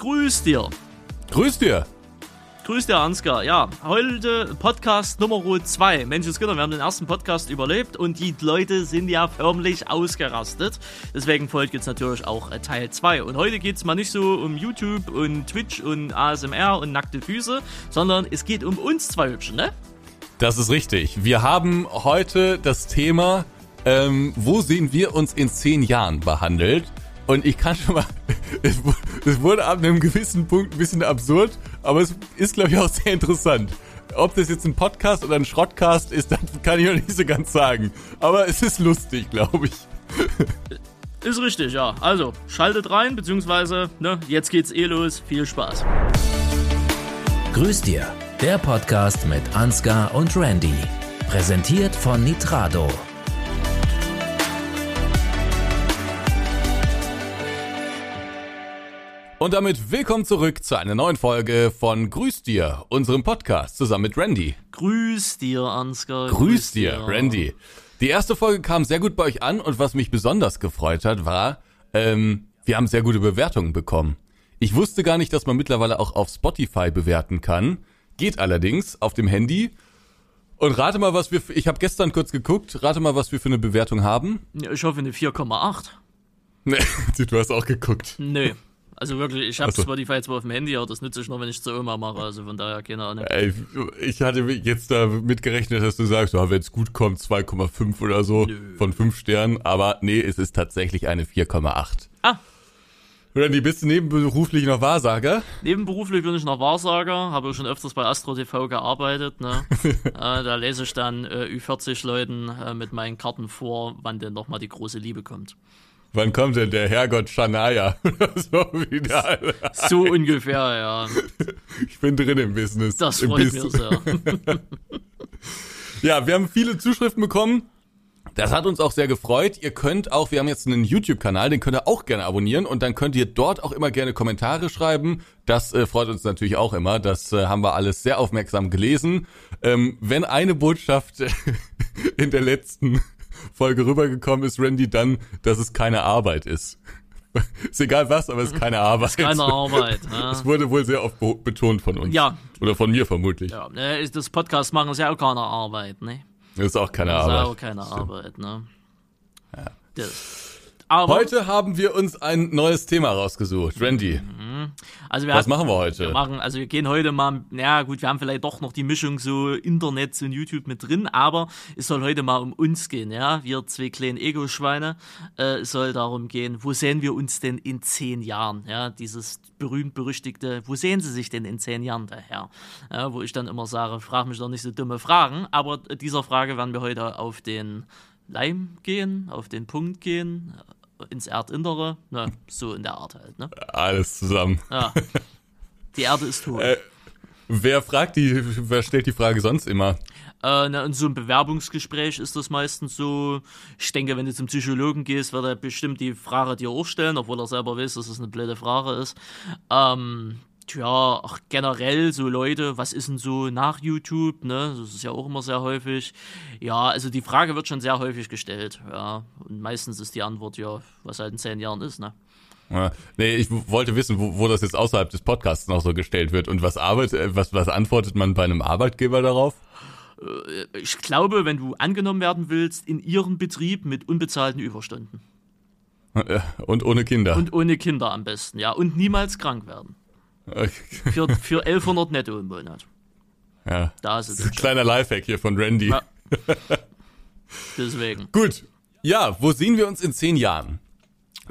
Grüß dir. Grüß dir. Grüß dir, Ansgar. Ja, heute Podcast Nummer 2. Menschenskinder, wir haben den ersten Podcast überlebt und die Leute sind ja förmlich ausgerastet. Deswegen folgt jetzt natürlich auch äh, Teil 2. Und heute geht es mal nicht so um YouTube und Twitch und ASMR und nackte Füße, sondern es geht um uns zwei Hübschen, ne? Das ist richtig. Wir haben heute das Thema, ähm, wo sehen wir uns in zehn Jahren behandelt. Und ich kann schon mal, es wurde ab einem gewissen Punkt ein bisschen absurd, aber es ist, glaube ich, auch sehr interessant. Ob das jetzt ein Podcast oder ein Schrottcast ist, das kann ich noch nicht so ganz sagen. Aber es ist lustig, glaube ich. Ist richtig, ja. Also, schaltet rein, beziehungsweise, ne, jetzt geht's eh los. Viel Spaß. Grüß dir, der Podcast mit Ansgar und Randy. Präsentiert von Nitrado. Und damit willkommen zurück zu einer neuen Folge von Grüß dir, unserem Podcast zusammen mit Randy. Grüß dir, Ansgar. Grüß, Grüß dir, dir, Randy. Die erste Folge kam sehr gut bei euch an und was mich besonders gefreut hat, war, ähm, wir haben sehr gute Bewertungen bekommen. Ich wusste gar nicht, dass man mittlerweile auch auf Spotify bewerten kann. Geht allerdings auf dem Handy. Und rate mal, was wir. Ich habe gestern kurz geguckt. Rate mal, was wir für eine Bewertung haben. Ich hoffe eine 4,8. Nee, du hast auch geguckt. Nö. Also wirklich, ich habe so. Spotify zwar auf dem Handy, aber das nütze ich nur, wenn ich zur Oma mache. Also von daher keine Ahnung. Ey, ich hatte jetzt da mitgerechnet, dass du sagst, ja, wenn es gut kommt, 2,5 oder so Nö. von 5 Sternen. Aber nee, es ist tatsächlich eine 4,8. Ah. Randy, bist du nebenberuflich noch Wahrsager? Nebenberuflich bin ich noch Wahrsager, habe schon öfters bei Astro TV gearbeitet. Ne? äh, da lese ich dann äh, Ü40 Leuten äh, mit meinen Karten vor, wann denn nochmal die große Liebe kommt. Wann kommt denn der Herrgott Shania? so wieder. So ungefähr, ja. Ich bin drin im Business. Das freut mich sehr. ja, wir haben viele Zuschriften bekommen. Das hat uns auch sehr gefreut. Ihr könnt auch, wir haben jetzt einen YouTube-Kanal, den könnt ihr auch gerne abonnieren und dann könnt ihr dort auch immer gerne Kommentare schreiben. Das äh, freut uns natürlich auch immer. Das äh, haben wir alles sehr aufmerksam gelesen. Ähm, wenn eine Botschaft in der letzten Folge rübergekommen ist, Randy, dann, dass es keine Arbeit ist. ist egal was, aber es ist keine Arbeit. Ist keine Arbeit. Das wurde wohl sehr oft betont von uns. Ja. Oder von mir vermutlich. Ja, ne, das Podcast machen ist ja auch keine Arbeit, ne? Das ist auch keine Arbeit. Das ist auch keine Arbeit, ne? Ja. Das. Aber heute haben wir uns ein neues Thema rausgesucht. Randy. Mhm. Also was hatten, machen wir heute? Wir machen, also wir gehen heute mal, ja gut, wir haben vielleicht doch noch die Mischung so Internet und YouTube mit drin, aber es soll heute mal um uns gehen, ja. Wir zwei kleinen Ego-Schweine. Äh, es soll darum gehen, wo sehen wir uns denn in zehn Jahren? Ja, dieses berühmt-berüchtigte, wo sehen Sie sich denn in zehn Jahren daher? Ja, wo ich dann immer sage, frag mich doch nicht so dumme Fragen, aber dieser Frage werden wir heute auf den Leim gehen, auf den Punkt gehen, ins Erdinnere. Na, so in der Art halt, ne? Alles zusammen. Ja. Die Erde ist tot. Äh, wer fragt die, wer stellt die Frage sonst immer? Äh, na, in so einem Bewerbungsgespräch ist das meistens so. Ich denke, wenn du zum Psychologen gehst, wird er bestimmt die Frage dir auch stellen, obwohl er selber weiß, dass es das eine blöde Frage ist. Ähm, tja, auch generell so Leute, was ist denn so nach YouTube, ne? Das ist ja auch immer sehr häufig. Ja, also die Frage wird schon sehr häufig gestellt, ja. Und meistens ist die Antwort ja, was halt in zehn Jahren ist, ne? Ja, nee, ich wollte wissen, wo, wo das jetzt außerhalb des Podcasts noch so gestellt wird und was arbeitet, äh, was, was antwortet man bei einem Arbeitgeber darauf? Äh, ich glaube, wenn du angenommen werden willst, in ihrem Betrieb mit unbezahlten Überstunden. Und ohne Kinder. Und ohne Kinder am besten, ja. Und niemals krank werden. Für, für 1100 netto im Monat. Ja. Da ist es. Ein kleiner Lifehack hier von Randy. Ja. Deswegen. Gut. Ja, wo sehen wir uns in zehn Jahren?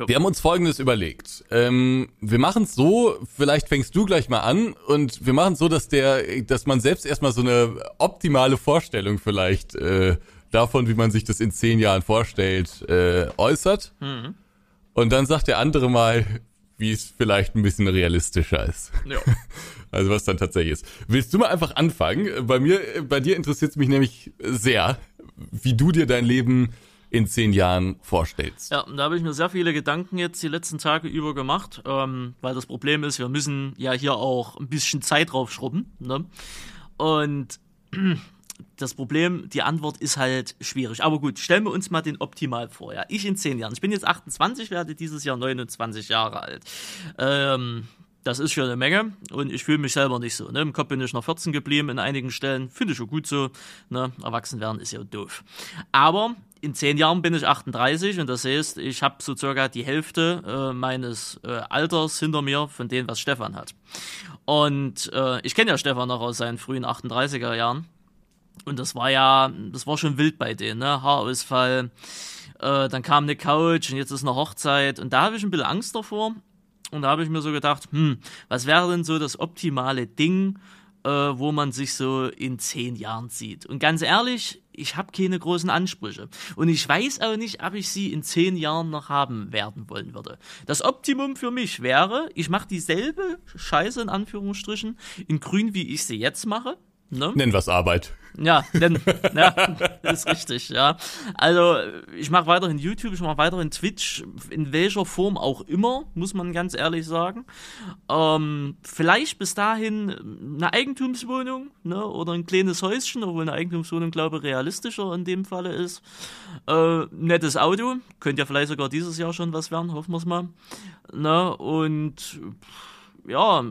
Wir haben uns Folgendes überlegt. Ähm, wir machen es so, vielleicht fängst du gleich mal an und wir machen es so, dass der, dass man selbst erstmal so eine optimale Vorstellung vielleicht äh, davon, wie man sich das in zehn Jahren vorstellt, äh, äußert. Mhm. Und dann sagt der andere mal, wie es vielleicht ein bisschen realistischer ist. Ja. Also was dann tatsächlich ist. Willst du mal einfach anfangen? Bei mir, bei dir interessiert es mich nämlich sehr, wie du dir dein Leben in zehn Jahren vorstellst. Ja, da habe ich mir sehr viele Gedanken jetzt die letzten Tage über gemacht, ähm, weil das Problem ist, wir müssen ja hier auch ein bisschen Zeit draufschrubben. Ne? Und das Problem, die Antwort ist halt schwierig. Aber gut, stellen wir uns mal den Optimal vor. Ja? Ich in zehn Jahren. Ich bin jetzt 28, werde dieses Jahr 29 Jahre alt. Ähm, das ist schon eine Menge und ich fühle mich selber nicht so. Ne? Im Kopf bin ich noch 14 geblieben in einigen Stellen, finde ich auch gut so. Ne? Erwachsen werden ist ja doof. Aber in zehn Jahren bin ich 38 und das heißt, ich habe so circa die Hälfte äh, meines äh, Alters hinter mir von dem, was Stefan hat. Und äh, ich kenne ja Stefan noch aus seinen frühen 38er Jahren. Und das war ja, das war schon wild bei denen, ne? Haarausfall, äh, dann kam eine Couch und jetzt ist eine Hochzeit. Und da habe ich ein bisschen Angst davor. Und da habe ich mir so gedacht, hm, was wäre denn so das optimale Ding, äh, wo man sich so in zehn Jahren sieht? Und ganz ehrlich, ich habe keine großen Ansprüche. Und ich weiß auch nicht, ob ich sie in zehn Jahren noch haben werden wollen würde. Das Optimum für mich wäre, ich mache dieselbe Scheiße in Anführungsstrichen in grün, wie ich sie jetzt mache. Ne? Nennen wir es Arbeit. Ja, denn, ja, das ist richtig, ja. Also ich mache weiterhin YouTube, ich mache weiterhin Twitch, in welcher Form auch immer, muss man ganz ehrlich sagen. Ähm, vielleicht bis dahin eine Eigentumswohnung ne, oder ein kleines Häuschen, obwohl eine Eigentumswohnung, glaube ich, realistischer in dem Falle ist. Äh, nettes Auto, könnte ja vielleicht sogar dieses Jahr schon was werden, hoffen wir es mal. Ne, und... Pff, ja,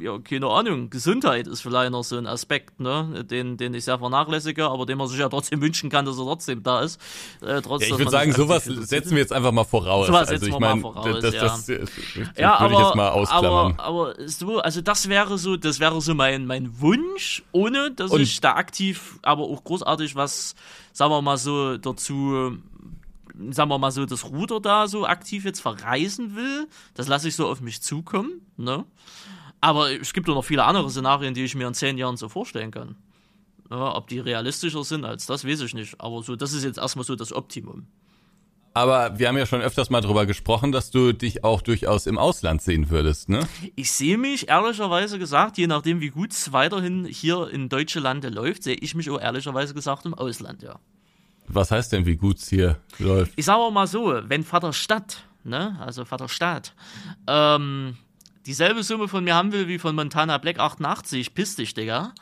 ja, keine Ahnung, Gesundheit ist vielleicht noch so ein Aspekt, ne, den, den ich sehr vernachlässige, aber den man sich ja trotzdem wünschen kann, dass er trotzdem da ist. Äh, trotz, ja, ich würde sagen, sowas setzen wir jetzt einfach mal voraus. Sowas also ich meine, das, ja. das, das, ja, aber, ich jetzt mal ausklammern. Aber, aber so, also das wäre so, das wäre so mein, mein Wunsch, ohne dass Und ich da aktiv, aber auch großartig was, sagen wir mal so, dazu sagen wir mal so, das Ruder da so aktiv jetzt verreisen will. Das lasse ich so auf mich zukommen. Ne? Aber es gibt auch noch viele andere Szenarien, die ich mir in zehn Jahren so vorstellen kann. Ja, ob die realistischer sind als das, weiß ich nicht. Aber so, das ist jetzt erstmal so das Optimum. Aber wir haben ja schon öfters mal drüber gesprochen, dass du dich auch durchaus im Ausland sehen würdest, ne? Ich sehe mich ehrlicherweise gesagt, je nachdem wie gut es weiterhin hier in deutsche Lande läuft, sehe ich mich auch ehrlicherweise gesagt im Ausland, ja. Was heißt denn, wie gut es hier läuft? Ich sage mal so, wenn Vater Stadt, ne, also Vater Staat, ähm, dieselbe Summe von mir haben will wie von Montana Black 88, piss dich, Digga,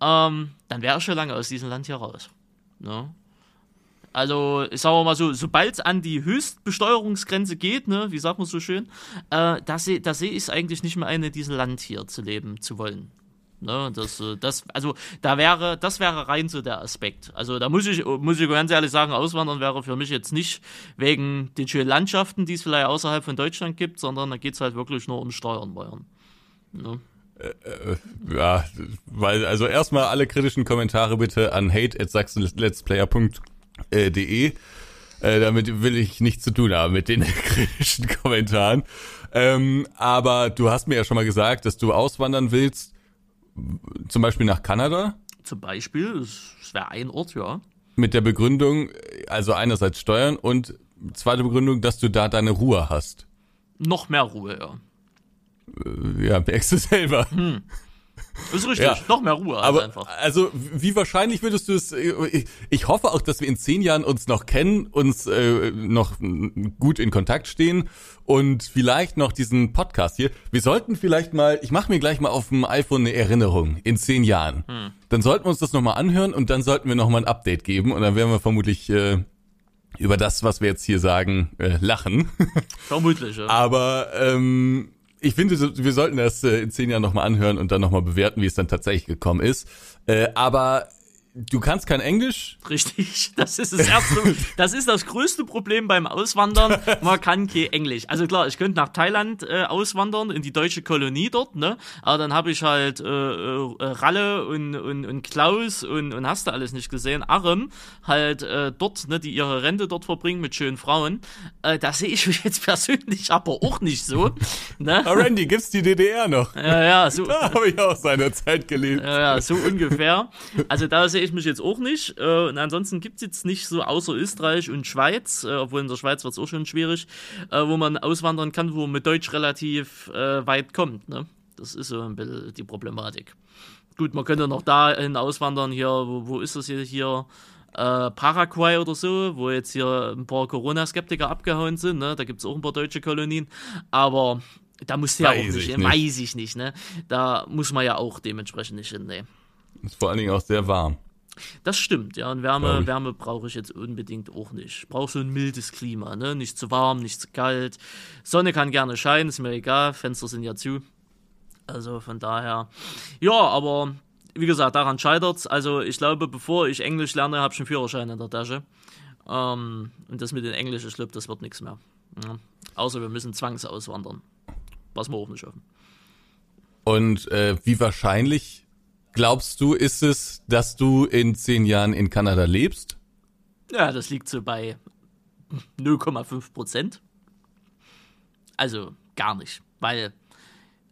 ähm, dann wäre ich schon lange aus diesem Land hier raus. Ne? Also, ich sage mal so, sobald es an die Höchstbesteuerungsgrenze geht, ne, wie sagt man so schön, äh, da sehe seh ich es eigentlich nicht mehr ein, in diesem Land hier zu leben zu wollen. Ne, das, äh, das, also da wäre, das wäre rein so der Aspekt. Also da muss ich, muss ich ganz ehrlich sagen, Auswandern wäre für mich jetzt nicht wegen den schönen Landschaften, die es vielleicht außerhalb von Deutschland gibt, sondern da geht es halt wirklich nur um Steuern bayern. Ne? Äh, äh, ja, weil, also erstmal alle kritischen Kommentare bitte an hate at sachsenletsplayer.de. Äh, damit will ich nichts zu tun haben mit den kritischen Kommentaren. Ähm, aber du hast mir ja schon mal gesagt, dass du auswandern willst zum Beispiel nach Kanada? Zum Beispiel, das wäre ein Ort, ja. Mit der Begründung, also einerseits Steuern und zweite Begründung, dass du da deine Ruhe hast. Noch mehr Ruhe, ja. Äh, ja, merkst du selber. Hm. Ist richtig, ja. noch mehr Ruhe aber, einfach. Also, wie wahrscheinlich würdest du es, ich, ich, hoffe auch, dass wir in zehn Jahren uns noch kennen, uns äh, noch gut in Kontakt stehen und vielleicht noch diesen Podcast hier. Wir sollten vielleicht mal, ich mache mir gleich mal auf dem iPhone eine Erinnerung in zehn Jahren. Hm. Dann sollten wir uns das nochmal anhören und dann sollten wir nochmal ein Update geben und dann werden wir vermutlich äh, über das, was wir jetzt hier sagen, äh, lachen. Vermutlich, ja. Aber ähm, ich finde, wir sollten das äh, in zehn Jahren nochmal anhören und dann nochmal bewerten, wie es dann tatsächlich gekommen ist. Äh, aber Du kannst kein Englisch? Richtig, das ist das erste, das ist das größte Problem beim Auswandern. Man kann kein Englisch. Also klar, ich könnte nach Thailand äh, auswandern, in die deutsche Kolonie dort, ne? Aber dann habe ich halt äh, äh, Ralle und, und, und Klaus und, und hast du alles nicht gesehen, Arem, halt äh, dort, ne, die ihre Rente dort verbringen mit schönen Frauen. Äh, da sehe ich mich jetzt persönlich aber auch nicht so. Ne? Randy, gibt's die DDR noch? Ja, ja, so. Da habe ich auch seine Zeit gelebt. Ja, ja, so ungefähr. Also da sehe ich ich mich jetzt auch nicht. Äh, und ansonsten gibt es jetzt nicht so außer Österreich und Schweiz, äh, obwohl in der Schweiz wird es auch schon schwierig, äh, wo man auswandern kann, wo man mit Deutsch relativ äh, weit kommt. Ne? Das ist so ein bisschen die Problematik. Gut, man könnte noch dahin auswandern, hier, wo, wo ist das hier? hier äh, Paraguay oder so, wo jetzt hier ein paar Corona-Skeptiker abgehauen sind. Ne? Da gibt es auch ein paar deutsche Kolonien. Aber da muss ja auch nicht, ich nicht, weiß ich nicht. Ne? Da muss man ja auch dementsprechend nicht hin. Ne? Ist vor allen Dingen auch sehr warm. Das stimmt, ja. Und Wärme, Wärme brauche ich jetzt unbedingt auch nicht. Ich brauche so ein mildes Klima, ne? Nicht zu warm, nicht zu kalt. Sonne kann gerne scheinen, ist mir egal. Fenster sind ja zu. Also von daher, ja, aber wie gesagt, daran scheitert's. Also ich glaube, bevor ich Englisch lerne, habe ich einen Führerschein in der Tasche. Ähm, und das mit den Englischen Schlüpp, das wird nichts mehr. Ja. Außer wir müssen zwangsauswandern. Was wir auch nicht schaffen. Und äh, wie wahrscheinlich glaubst du, ist es, dass du in zehn Jahren in Kanada lebst? Ja, das liegt so bei 0,5 Prozent. Also gar nicht, weil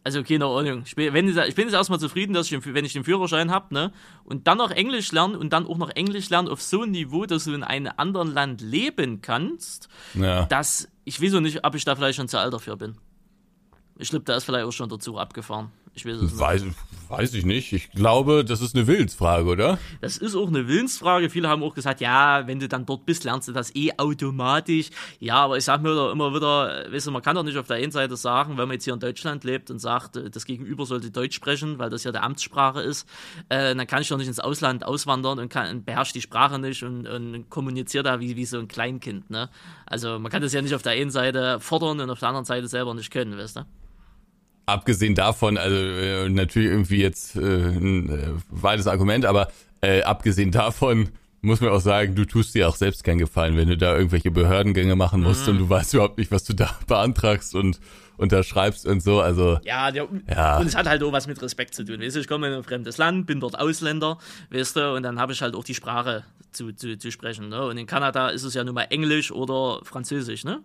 also keine Ahnung. Ich bin, jetzt erstmal zufrieden, dass ich, wenn ich den Führerschein habe, ne, und dann noch Englisch lernen und dann auch noch Englisch lernen auf so einem Niveau, dass du in einem anderen Land leben kannst, ja. dass ich auch nicht, ob ich da vielleicht schon zu alt dafür bin. Ich glaube, da ist vielleicht auch schon der Zug abgefahren. Ich weiß es weiß, nicht. Weiß ich nicht. Ich glaube, das ist eine Willensfrage, oder? Das ist auch eine Willensfrage. Viele haben auch gesagt, ja, wenn du dann dort bist, lernst du das eh automatisch. Ja, aber ich sag mir da immer wieder, weißt du, man kann doch nicht auf der einen Seite sagen, wenn man jetzt hier in Deutschland lebt und sagt, das Gegenüber sollte Deutsch sprechen, weil das ja der Amtssprache ist, äh, dann kann ich doch nicht ins Ausland auswandern und, kann, beherrscht die Sprache nicht und, und kommuniziert da wie, wie so ein Kleinkind, ne? Also man kann das ja nicht auf der einen Seite fordern und auf der anderen Seite selber nicht können, weißt du? Abgesehen davon, also äh, natürlich irgendwie jetzt äh, ein äh, weites Argument, aber äh, abgesehen davon muss man auch sagen, du tust dir auch selbst keinen Gefallen, wenn du da irgendwelche Behördengänge machen musst mhm. und du weißt überhaupt nicht, was du da beantragst und unterschreibst und so. Also ja, der, ja. und es hat halt auch was mit Respekt zu tun. Weißt du, ich komme in ein fremdes Land, bin dort Ausländer, weißt du, und dann habe ich halt auch die Sprache zu, zu, zu sprechen. Ne? Und in Kanada ist es ja nun mal Englisch oder Französisch, ne?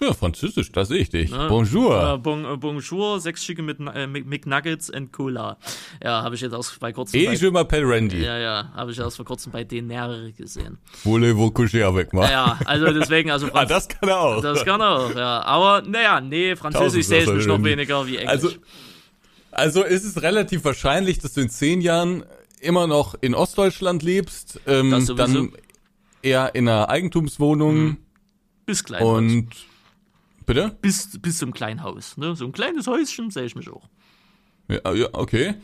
Ja, Französisch, da sehe ich dich. Ne? Bonjour. Äh, bon, äh, bonjour, sechs Schicke mit äh, McNuggets und Cola. Ja, habe ich jetzt auch bei kurzem. Et je m'appelle Randy. Ja, ja, habe ich erst vor kurzem bei Dener gesehen. Voulez-vous coucher avec moi? Ja, also deswegen, also. ah, das kann er auch. Das kann er auch, ja. Aber, naja, nee, Französisch sehe ich mich noch weniger wie Englisch. Also, also ist es relativ wahrscheinlich, dass du in zehn Jahren immer noch in Ostdeutschland lebst, ähm, dann eher in einer Eigentumswohnung. Hm. Bis gleich. Und Bitte? Bis, bis zum kleinen Haus. Ne? So ein kleines Häuschen sehe ich mich auch. Ja, ja okay.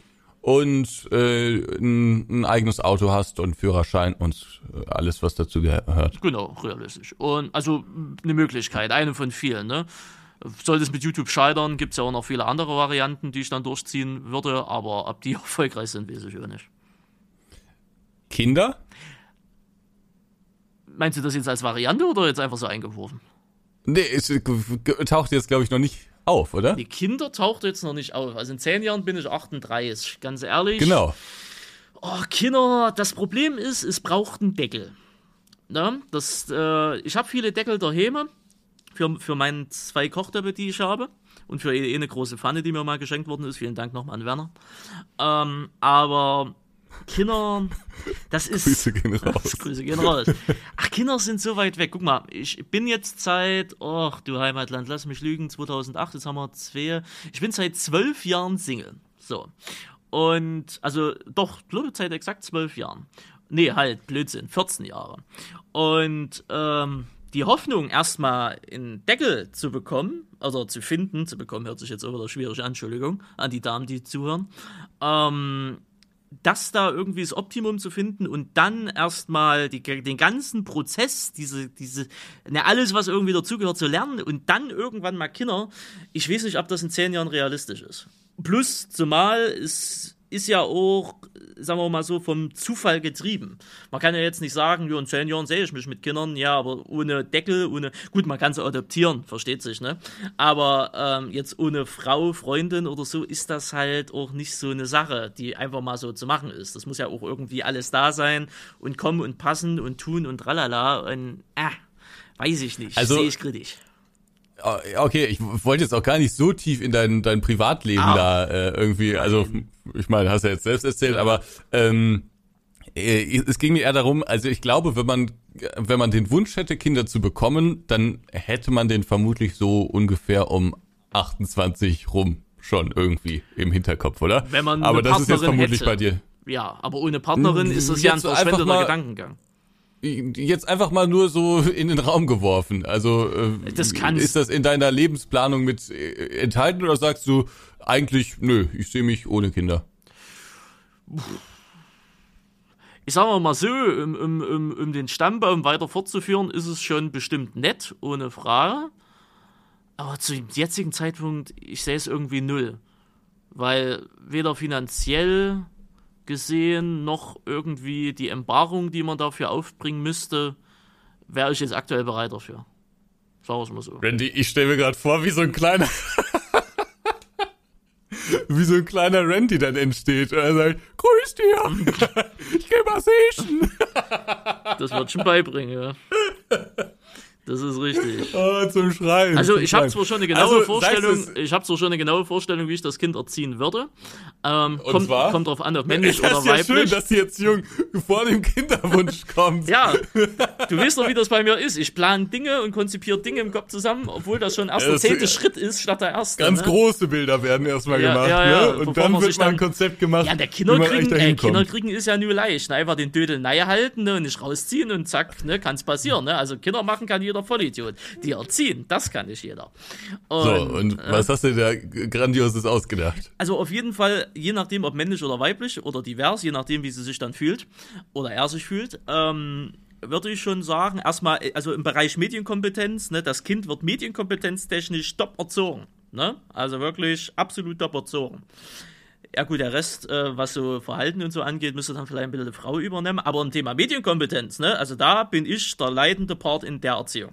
Und äh, ein, ein eigenes Auto hast und Führerschein und äh, alles, was dazu gehört. Genau, realistisch. Und also eine Möglichkeit, eine von vielen. Ne? Sollte es mit YouTube scheitern, gibt es ja auch noch viele andere Varianten, die ich dann durchziehen würde, aber ob die erfolgreich sind, weiß ich auch nicht. Kinder? Meinst du das jetzt als Variante oder jetzt einfach so eingeworfen? Nee, es taucht jetzt, glaube ich, noch nicht auf, oder? Die Kinder taucht jetzt noch nicht auf. Also in zehn Jahren bin ich 38, ganz ehrlich. Genau. Oh, Kinder, das Problem ist, es braucht einen Deckel. Ja, das, äh, ich habe viele Deckel daheim für, für meine zwei Kochtöpfe, die ich habe. Und für eh eine große Pfanne, die mir mal geschenkt worden ist. Vielen Dank nochmal an Werner. Ähm, aber Kinder, das ist. Grüße gehen raus. Grüße gehen raus. Ach, Kinder sind so weit weg. Guck mal, ich bin jetzt seit, oh, du Heimatland, lass mich lügen, 2008, jetzt haben wir zwei. Ich bin seit zwölf Jahren Single. So. Und, also, doch, seit exakt zwölf Jahren. Nee, halt, Blödsinn, 14 Jahre. Und, ähm, die Hoffnung, erstmal einen Deckel zu bekommen, oder zu finden, zu bekommen, hört sich jetzt auch wieder schwierig an, Entschuldigung, an die Damen, die zuhören, ähm, das da irgendwie das Optimum zu finden und dann erstmal den ganzen Prozess, diese, diese, ne, alles, was irgendwie dazugehört, zu lernen und dann irgendwann mal Kinder. Ich weiß nicht, ob das in zehn Jahren realistisch ist. Plus, zumal es ist ja auch, sagen wir mal so, vom Zufall getrieben. Man kann ja jetzt nicht sagen, ja, in zehn Jahren sehe ich mich mit Kindern, ja, aber ohne Deckel, ohne, gut, man kann sie adoptieren, versteht sich, ne? Aber ähm, jetzt ohne Frau, Freundin oder so ist das halt auch nicht so eine Sache, die einfach mal so zu machen ist. Das muss ja auch irgendwie alles da sein und kommen und passen und tun und tralala und, äh, weiß ich nicht, also, sehe ich kritisch. Äh, okay, ich wollte jetzt auch gar nicht so tief in dein, dein Privatleben ah. da äh, irgendwie, also ich meine, hast du ja jetzt selbst erzählt, aber ähm, äh, es ging mir eher darum, also ich glaube, wenn man wenn man den Wunsch hätte, Kinder zu bekommen, dann hätte man den vermutlich so ungefähr um 28 rum schon irgendwie im Hinterkopf, oder? Wenn man aber das ist jetzt vermutlich hätte. bei dir. Ja, aber ohne Partnerin ist es ja ein verschwendeter Gedankengang jetzt einfach mal nur so in den Raum geworfen. Also äh, das ist das in deiner Lebensplanung mit äh, enthalten oder sagst du eigentlich, nö, ich sehe mich ohne Kinder? Ich sage mal so, um, um, um, um den Stammbaum weiter fortzuführen, ist es schon bestimmt nett, ohne Frage. Aber zu dem jetzigen Zeitpunkt, ich sehe es irgendwie null. weil weder finanziell gesehen noch irgendwie die Embarung, die man dafür aufbringen müsste, wäre ich jetzt aktuell bereit dafür. Sagen wir es mal so. Randy, ich stelle mir gerade vor, wie so ein kleiner wie so ein kleiner Randy dann entsteht. Und er sagt, grüß dir, ich geh mal sehen. Das wird schon beibringen, ja. Das ist richtig. Oh, zum Schreien. Also ich habe zwar schon eine genaue Also, Vorstellung, ich habe zwar schon eine genaue Vorstellung, wie ich das Kind erziehen würde. Ähm, Und kommt, zwar? kommt drauf an, ob männlich oder ist ja weiblich. schön, dass die Erziehung vor dem Kinderwunsch kommt. ja, du weißt doch, wie das bei mir ist. Ich plane Dinge und konzipiere Dinge im Kopf zusammen, obwohl das schon erst der zehnte Schritt ist statt der erste. Ganz ne? große Bilder werden erstmal Ja, gemacht, ja, ja, ne? bevor Und dann man wird mal ein dann- Konzept gemacht, Ja, der Kinderkriegen, ey. Kinderkriegen ist ja nur leicht. Ne? Einfach den Dödel nahe halten ne? und nicht rausziehen und zack, ne? kann es passieren. Ne? Also Kinder machen kann jeder Vollidiot. Die erziehen, das kann nicht jeder. So, und äh, was hast du da Grandioses ausgedacht? Also auf jeden Fall, je nachdem, ob männlich oder weiblich oder divers, je nachdem, wie sie sich dann fühlt oder er sich fühlt, ähm, würde ich schon sagen, erstmal, also im Bereich Medienkompetenz, ne, das Kind wird medienkompetenztechnisch top erzogen. Ne? Also wirklich absolut top erzogen. Ja gut, der Rest, äh, was so Verhalten und so angeht, müsste dann vielleicht ein bisschen eine Frau übernehmen. Aber im Thema Medienkompetenz, ne, also da bin ich der leitende Part in der Erziehung.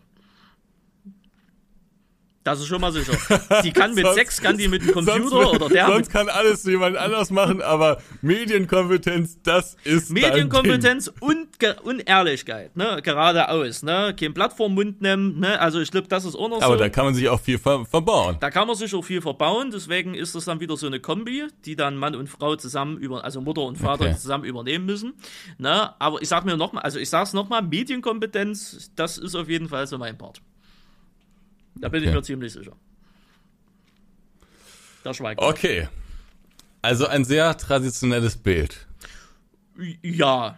Das ist schon mal sicher. Die kann mit Sonst- sechs, kann die mit dem Computer sonst, oder der Sonst kann alles jemand anders machen, aber Medienkompetenz, das ist. Medienkompetenz und, und Ehrlichkeit, ne? Geradeaus, ne? Kein Blatt vorm Mund nehmen, ne? Also ich glaube, das ist auch noch Aber so. da kann man sich auch viel ver verbauen. Da kann man sich auch viel verbauen, deswegen ist das dann wieder so eine Kombi, die dann Mann und Frau zusammen über, also Mutter und Vater Okay. zusammen übernehmen müssen. Ne? Aber ich sag mir nochmal, also ich sag's nochmal, Medienkompetenz, das ist auf jeden Fall so mein Part. Da bin ich Okay. mir ziemlich sicher. Da schweigt. Okay. Also ein sehr traditionelles Bild. Ja,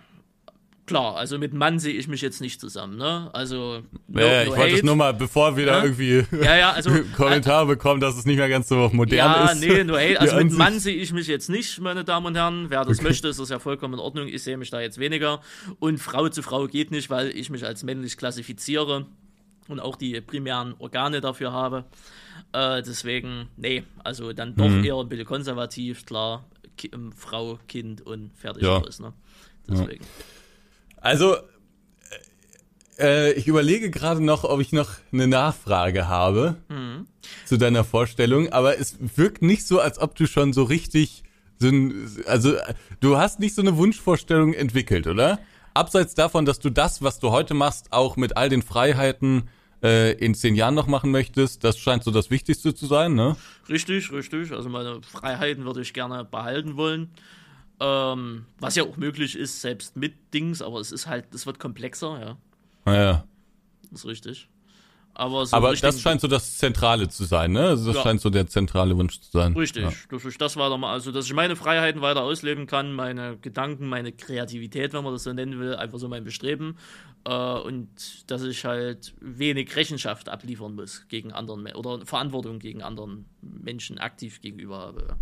klar, also mit Mann sehe ich mich jetzt nicht zusammen, ne? Also, no, ja, no ich wollte es hate. nur mal, bevor wir da Ja? irgendwie Ja, ja, also. Kommentare bekommen, dass es nicht mehr ganz so modern ja, ist. nee, nur hey, Die also mit Ansicht. Mann sehe ich mich jetzt nicht, meine Damen und Herren. Wer das möchte, ist das ja vollkommen in Ordnung. Ich sehe mich da jetzt weniger. Und Frau zu Frau geht nicht, weil ich mich als männlich klassifiziere und auch die primären Organe dafür habe. Äh, deswegen, nee, also dann doch Mhm. eher ein bisschen konservativ, klar. Ki ähm, Frau, Kind und fertig Ja. aus, ne? Deswegen. Also, äh, ich überlege gerade noch, ob ich noch eine Nachfrage habe Mhm. zu deiner Vorstellung, aber es wirkt nicht so, als ob du schon so richtig so ein, also äh, du hast nicht so eine Wunschvorstellung entwickelt, oder? Abseits davon, dass du das, was du heute machst, auch mit all den Freiheiten äh, in zehn Jahren noch machen möchtest, das scheint so das Wichtigste zu sein, ne? Richtig, richtig. Also meine Freiheiten würde ich gerne behalten wollen. Ähm, was ja auch möglich ist, selbst mit Dings, aber es ist halt, es wird komplexer, ja. Naja. ist richtig. Aber so Aber das scheint so das Zentrale zu sein, ne? Also das Ja. scheint so der zentrale Wunsch zu sein. Richtig, Ja. dass ich das weiter mal, also dass ich meine Freiheiten weiter ausleben kann, meine Gedanken, meine Kreativität, wenn man das so nennen will, einfach so mein Bestreben. Äh, und dass ich halt wenig Rechenschaft abliefern muss gegen anderen oder Verantwortung gegen anderen Menschen aktiv gegenüber habe.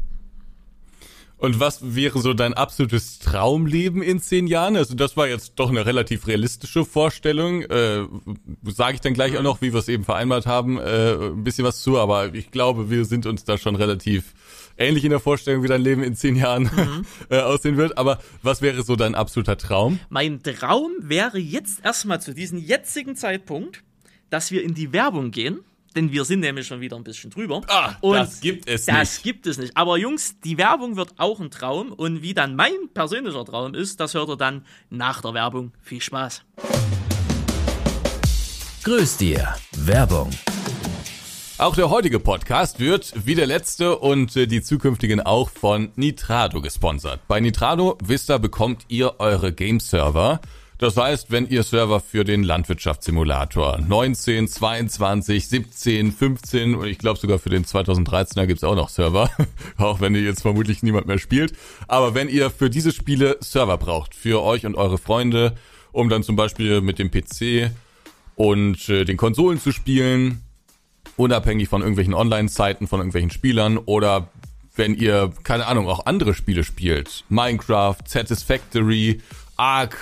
Und was wäre so dein absolutes Traumleben in zehn Jahren? Also das war jetzt doch eine relativ realistische Vorstellung. Äh, Sage ich dann gleich auch noch, wie wir es eben vereinbart haben, äh, ein bisschen was zu. Aber ich glaube, wir sind uns da schon relativ ähnlich in der Vorstellung, wie dein Leben in zehn Jahren äh, aussehen wird. Aber was wäre so dein absoluter Traum? Mein Traum wäre jetzt erstmal zu diesem jetzigen Zeitpunkt, dass wir in die Werbung gehen. Denn wir sind nämlich schon wieder ein bisschen drüber. Ah, Und das gibt es Das nicht. gibt es nicht. Aber Jungs, die Werbung wird auch ein Traum. Und wie dann mein persönlicher Traum ist, das hört ihr dann nach der Werbung. Viel Spaß. Grüß dir. Werbung. Auch der heutige Podcast wird, wie der letzte und äh, die zukünftigen auch, von Nitrado gesponsert. Bei Nitrado Vista bekommt ihr eure Game-Server. Das heißt, wenn ihr Server für den Landwirtschaftssimulator 19, 22, 17, 15 und ich glaube sogar für den 2013er gibt's auch noch Server, auch wenn ihr jetzt vermutlich niemand mehr spielt. Aber wenn ihr für diese Spiele Server braucht, für euch und eure Freunde, um dann zum Beispiel mit dem PC und äh, den Konsolen zu spielen, unabhängig von irgendwelchen Online-Seiten, von irgendwelchen Spielern oder wenn ihr, keine Ahnung, auch andere Spiele spielt. Minecraft, Satisfactory, Ark,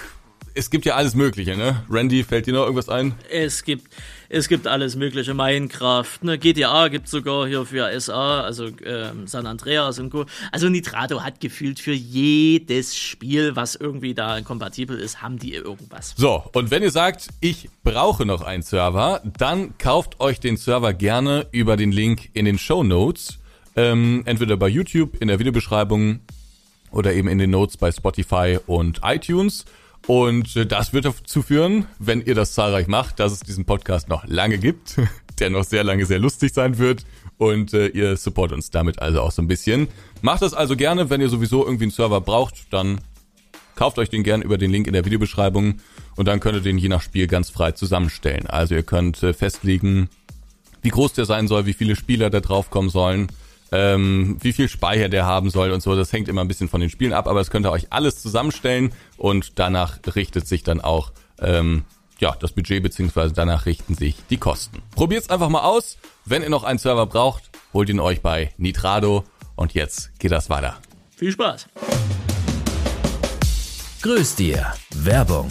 es gibt ja alles Mögliche, ne? Randy, fällt dir noch irgendwas ein? Es gibt, es gibt alles Mögliche. Minecraft, ne? GTA gibt sogar hier für SA, also ähm, San Andreas und Co. Also Nitrado hat gefühlt für jedes Spiel, was irgendwie da kompatibel ist, haben die irgendwas. So, und wenn ihr sagt, ich brauche noch einen Server, dann kauft euch den Server gerne über den Link in den Show Notes. Ähm, entweder bei YouTube in der Videobeschreibung oder eben in den Notes bei Spotify und iTunes. Und äh, das wird dazu führen, wenn ihr das zahlreich macht, dass es diesen Podcast noch lange gibt, der noch sehr lange sehr lustig sein wird. Und äh, ihr support uns damit also auch so ein bisschen. Macht das also gerne, wenn ihr sowieso irgendwie einen Server braucht, dann kauft euch den gern über den Link in der Videobeschreibung und dann könnt ihr den je nach Spiel ganz frei zusammenstellen. Also ihr könnt äh, festlegen, wie groß der sein soll, wie viele Spieler da drauf kommen sollen ähm, wie viel Speicher der haben soll und so. Das hängt immer ein bisschen von den Spielen ab, aber das könnt ihr euch alles zusammenstellen und danach richtet sich dann auch ähm, ja, das Budget beziehungsweise danach richten sich die Kosten. Probiert's einfach mal aus. Wenn ihr noch einen Server braucht, holt ihn euch bei Nitrado und jetzt geht das weiter. Viel Spaß. Grüß dir. Werbung.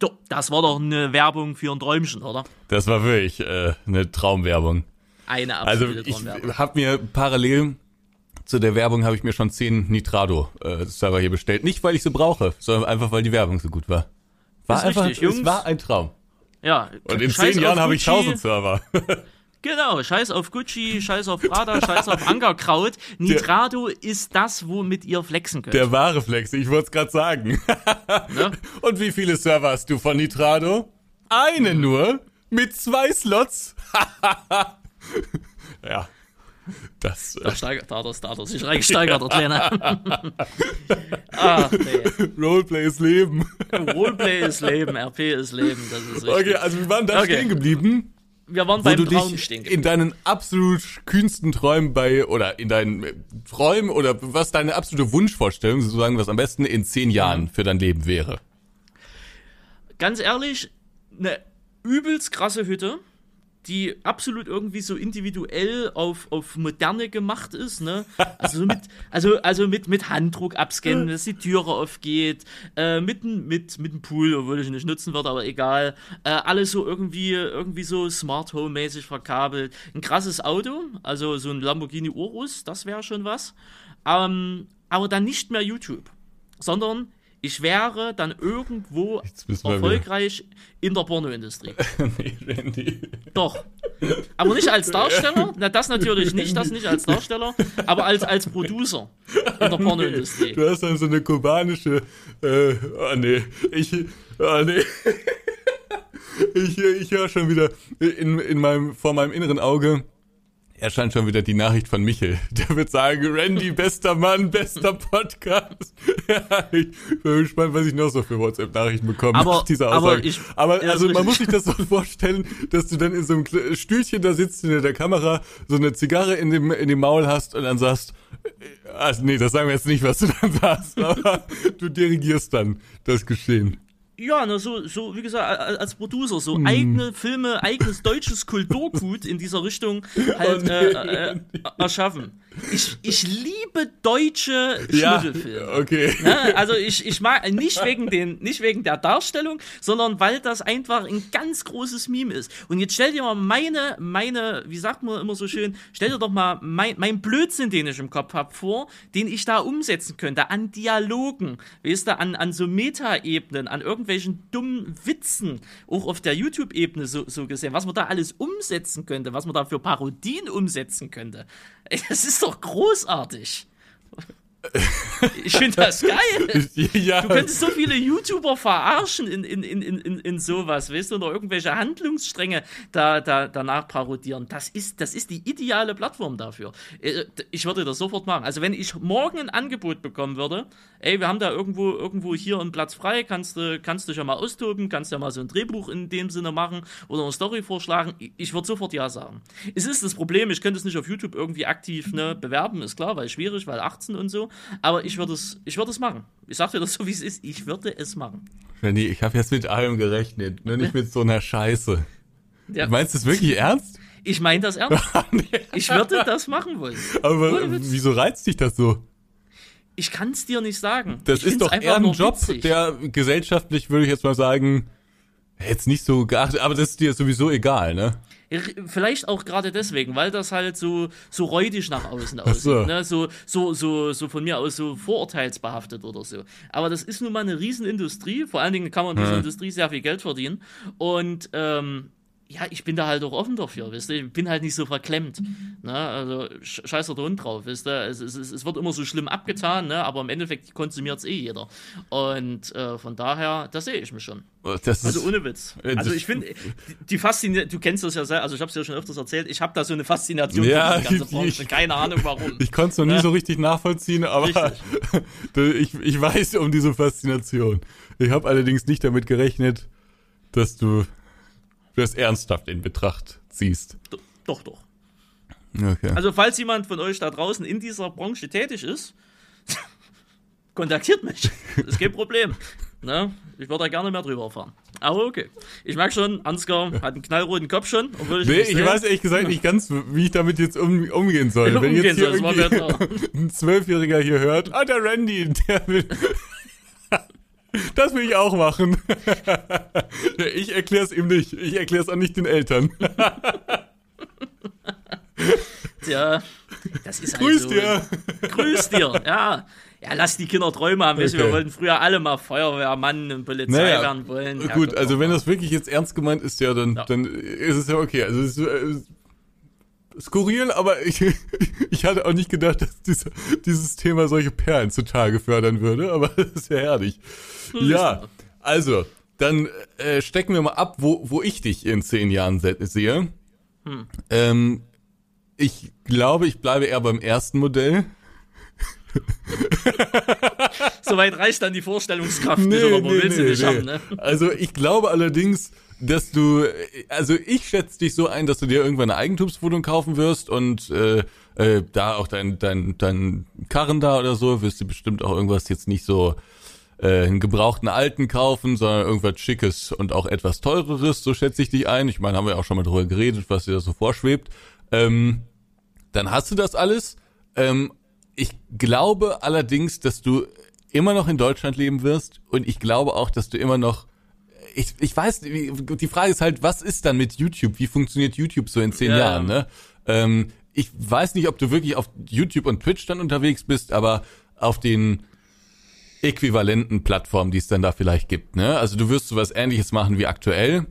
So, das war doch eine Werbung für ein Träumchen, oder? Das war wirklich äh, eine Traumwerbung. Eine also ich habe mir parallel zu der Werbung habe ich mir schon zehn Nitrado äh, Server hier bestellt. Nicht weil ich sie brauche, sondern einfach weil die Werbung so gut war. War einfach, richtig, Jungs. es war ein Traum. Ja. Und in zehn Jahren habe ich tausend Server. Genau, scheiß auf Gucci, scheiß auf Prada, scheiß auf Ankerkraut. Nitrado der, ist das, womit ihr flexen könnt. Der wahre Flex, ich wollte es gerade sagen. Ne? Und wie viele Server hast du von Nitrado? Eine nur? Mit zwei Slots? ja. Das, äh da steigert da das, da das sich reingesteigert, Kleine. Ach, nee. Roleplay ist Leben. Roleplay ist Leben, RP ist Leben, das ist richtig. Okay, also wir waren da okay. stehen geblieben. Wir waren beim Traum stehen geblieben. In deinen absolut kühnsten Träumen bei, oder in deinen Träumen, oder was deine absolute Wunschvorstellung, sozusagen, was am besten in zehn Jahren mhm. für dein Leben wäre. Ganz ehrlich, eine übelst krasse Hütte die absolut irgendwie so individuell auf, auf Moderne gemacht ist, ne? Also mit, also, also mit, mit Handdruck abscannen, dass die Türe aufgeht, äh, mit, mit, mit dem Pool, obwohl ich ihn nicht nutzen würde, aber egal. Äh, alles so irgendwie, irgendwie so Smart Home-mäßig verkabelt. Ein krasses Auto, also so ein Lamborghini Urus, das wäre schon was. Ähm, aber dann nicht mehr YouTube, sondern ich wäre dann irgendwo erfolgreich in der Pornoindustrie. nee, Randy. Doch. Aber nicht als Darsteller, na das natürlich nicht, das nicht als Darsteller, aber als, als Producer in der Pornoindustrie. Du hast dann so eine kubanische, äh, oh nee, ich, oh nee. ich, ich höre schon wieder in, in meinem, vor meinem inneren Auge, erscheint schon wieder die Nachricht von Michel. Der wird sagen, Randy, bester Mann, bester Podcast. ja, ich bin gespannt, was ich noch so für WhatsApp-Nachrichten bekomme aber, dieser Aussage. Aber, ich, aber also man muss sich das so vorstellen, dass du dann in so einem Stühlchen da sitzt in der Kamera, so eine Zigarre in dem, in dem Maul hast und dann sagst, also nee, das sagen wir jetzt nicht, was du dann sagst, aber du dirigierst dann das Geschehen. Ja, na, so, so, wie gesagt, als Producer, so hm. eigene Filme, eigenes deutsches Kulturgut in dieser Richtung halt oh, nee, äh, äh, erschaffen. Ich, ich liebe deutsche Schmuddelfilme. Ja, okay. Ja, also ich, ich mag nicht wegen den, nicht wegen der Darstellung, sondern weil das einfach ein ganz großes Meme ist. Und jetzt stell dir mal meine, meine, wie sagt man immer so schön, stell dir doch mal mein, mein Blödsinn, den ich im Kopf hab, vor, den ich da umsetzen könnte, an Dialogen, weißt du, an, an so Metaebenen, an irgendwelchen dummen Witzen, auch auf der YouTube-Ebene so, so gesehen, was man da alles umsetzen könnte, was man da für Parodien umsetzen könnte. Das ist doch großartig. Ich finde das geil. Ja. Du könntest so viele YouTuber verarschen in, in, in, in, in sowas, weißt du, oder irgendwelche Handlungsstränge da, da, danach parodieren. Das ist, das ist die ideale Plattform dafür. Äh, ich würde das sofort machen. Also, wenn ich morgen ein Angebot bekommen würde, ey, wir haben da irgendwo, irgendwo hier einen Platz frei, kannst du, kannst du ja mal austoben, kannst ja mal so ein Drehbuch in dem Sinne machen oder eine Story vorschlagen, ich würde sofort Ja sagen. Es ist das Problem, ich könnte es nicht auf YouTube irgendwie aktiv ne, bewerben, ist klar, weil schwierig, weil 18 und so. Aber ich würde es, ich würde es machen. Ich sag dir das so, wie es ist. Ich würde es machen. Randy, ich habe jetzt mit allem gerechnet, nur nicht mit so einer Scheiße. Ja. Du meinst du das wirklich ernst? Ich meine das ernst. Ich würde das machen wollen. Aber wieso reizt dich das so? Ich kann es dir nicht sagen. Das ich ist doch eher ein Job, witzig. der gesellschaftlich, würde ich jetzt mal sagen, jetzt nicht so geachtet, aber das ist dir sowieso egal, ne? Vielleicht auch gerade deswegen, weil das halt so, so räudig nach außen aussieht. So. Ne? So, so, so, so von mir aus so vorurteilsbehaftet oder so. Aber das ist nun mal eine Riesenindustrie. Vor allen Dingen kann man in dieser hm. Industrie sehr viel Geld verdienen. Und ähm, ja, ich bin da halt auch offen dafür, wisst ihr? Ich bin halt nicht so verklemmt. Ne? Also scheiß der Hund drauf, wisst ihr? Es, es, es, wird immer so schlimm abgetan, ne? aber im Endeffekt konsumiert es eh jeder. Und äh, von daher, da sehe ich mich schon. Oh, das also ohne Witz. Also ich finde, die Faszination, du kennst das ja sehr, also ich habe es ja schon öfters erzählt, ich habe da so eine Faszination ja, für die ganze Branche. Keine Ahnung warum. Ich konnte es noch nie so richtig nachvollziehen, aber ich, ich weiß um diese Faszination. Ich habe allerdings nicht damit gerechnet, dass du das ernsthaft in Betracht ziehst. Doch, doch. Okay. Also, falls jemand von euch da draußen in dieser Branche tätig ist, kontaktiert mich. Das ist kein Problem. Ne? Ich würde da gerne mehr drüber erfahren. Aber okay. Ich merke schon, Ansgar hat einen knallroten Kopf schon. Obwohl ich nee, ich weiß ehrlich gesagt nicht ganz, wie ich damit jetzt um, umgehen soll. Wenn umgehen jetzt hier soll, ein Zwölfjähriger hier hört, ah, der Randy, der will... Das will ich auch machen. ich erkläre es ihm nicht. Ich erkläre es auch nicht den Eltern. Tja, das ist Grüß so. dir. Grüß dir, ja. Ja, lass die Kinder Träume haben. Okay. Wir wollten früher alle mal Feuerwehrmann und Polizei naja, werden wollen. Ja, gut, also wenn das wirklich jetzt ernst gemeint ist, ja, dann, ja. dann ist es ja okay. Also es ist, äh, skurril, aber ich, ich hatte auch nicht gedacht, dass diese, dieses Thema solche Perlen zutage fördern würde, aber das ist ja herrlich. Ja, also, dann äh, stecken wir mal ab, wo, wo ich dich in zehn Jahren sehe. Hm. Ähm, ich glaube, ich bleibe eher beim ersten Modell. Soweit reicht dann die Vorstellungskraft nee, nicht, nee, willst nee, du nicht nee. haben, ne? Also ich glaube allerdings, dass du, also ich schätze dich so ein, dass du dir irgendwann eine Eigentumswohnung kaufen wirst und äh, äh, da auch dein, dein, dein Karren da oder so, wirst du bestimmt auch irgendwas jetzt nicht so äh, einen gebrauchten alten kaufen, sondern irgendwas Schickes und auch etwas teureres, so schätze ich dich ein. Ich meine, haben wir auch schon mal drüber geredet, was dir da so vorschwebt. Ähm, dann hast du das alles. Ähm, ich glaube allerdings, dass du immer noch in Deutschland leben wirst und ich glaube auch, dass du immer noch ich, ich weiß, die Frage ist halt, was ist dann mit YouTube? Wie funktioniert YouTube so in zehn ja. Jahren, ne? Ähm, ich weiß nicht, ob du wirklich auf YouTube und Twitch dann unterwegs bist, aber auf den äquivalenten Plattformen, die es dann da vielleicht gibt, ne? Also du wirst sowas ähnliches machen wie aktuell.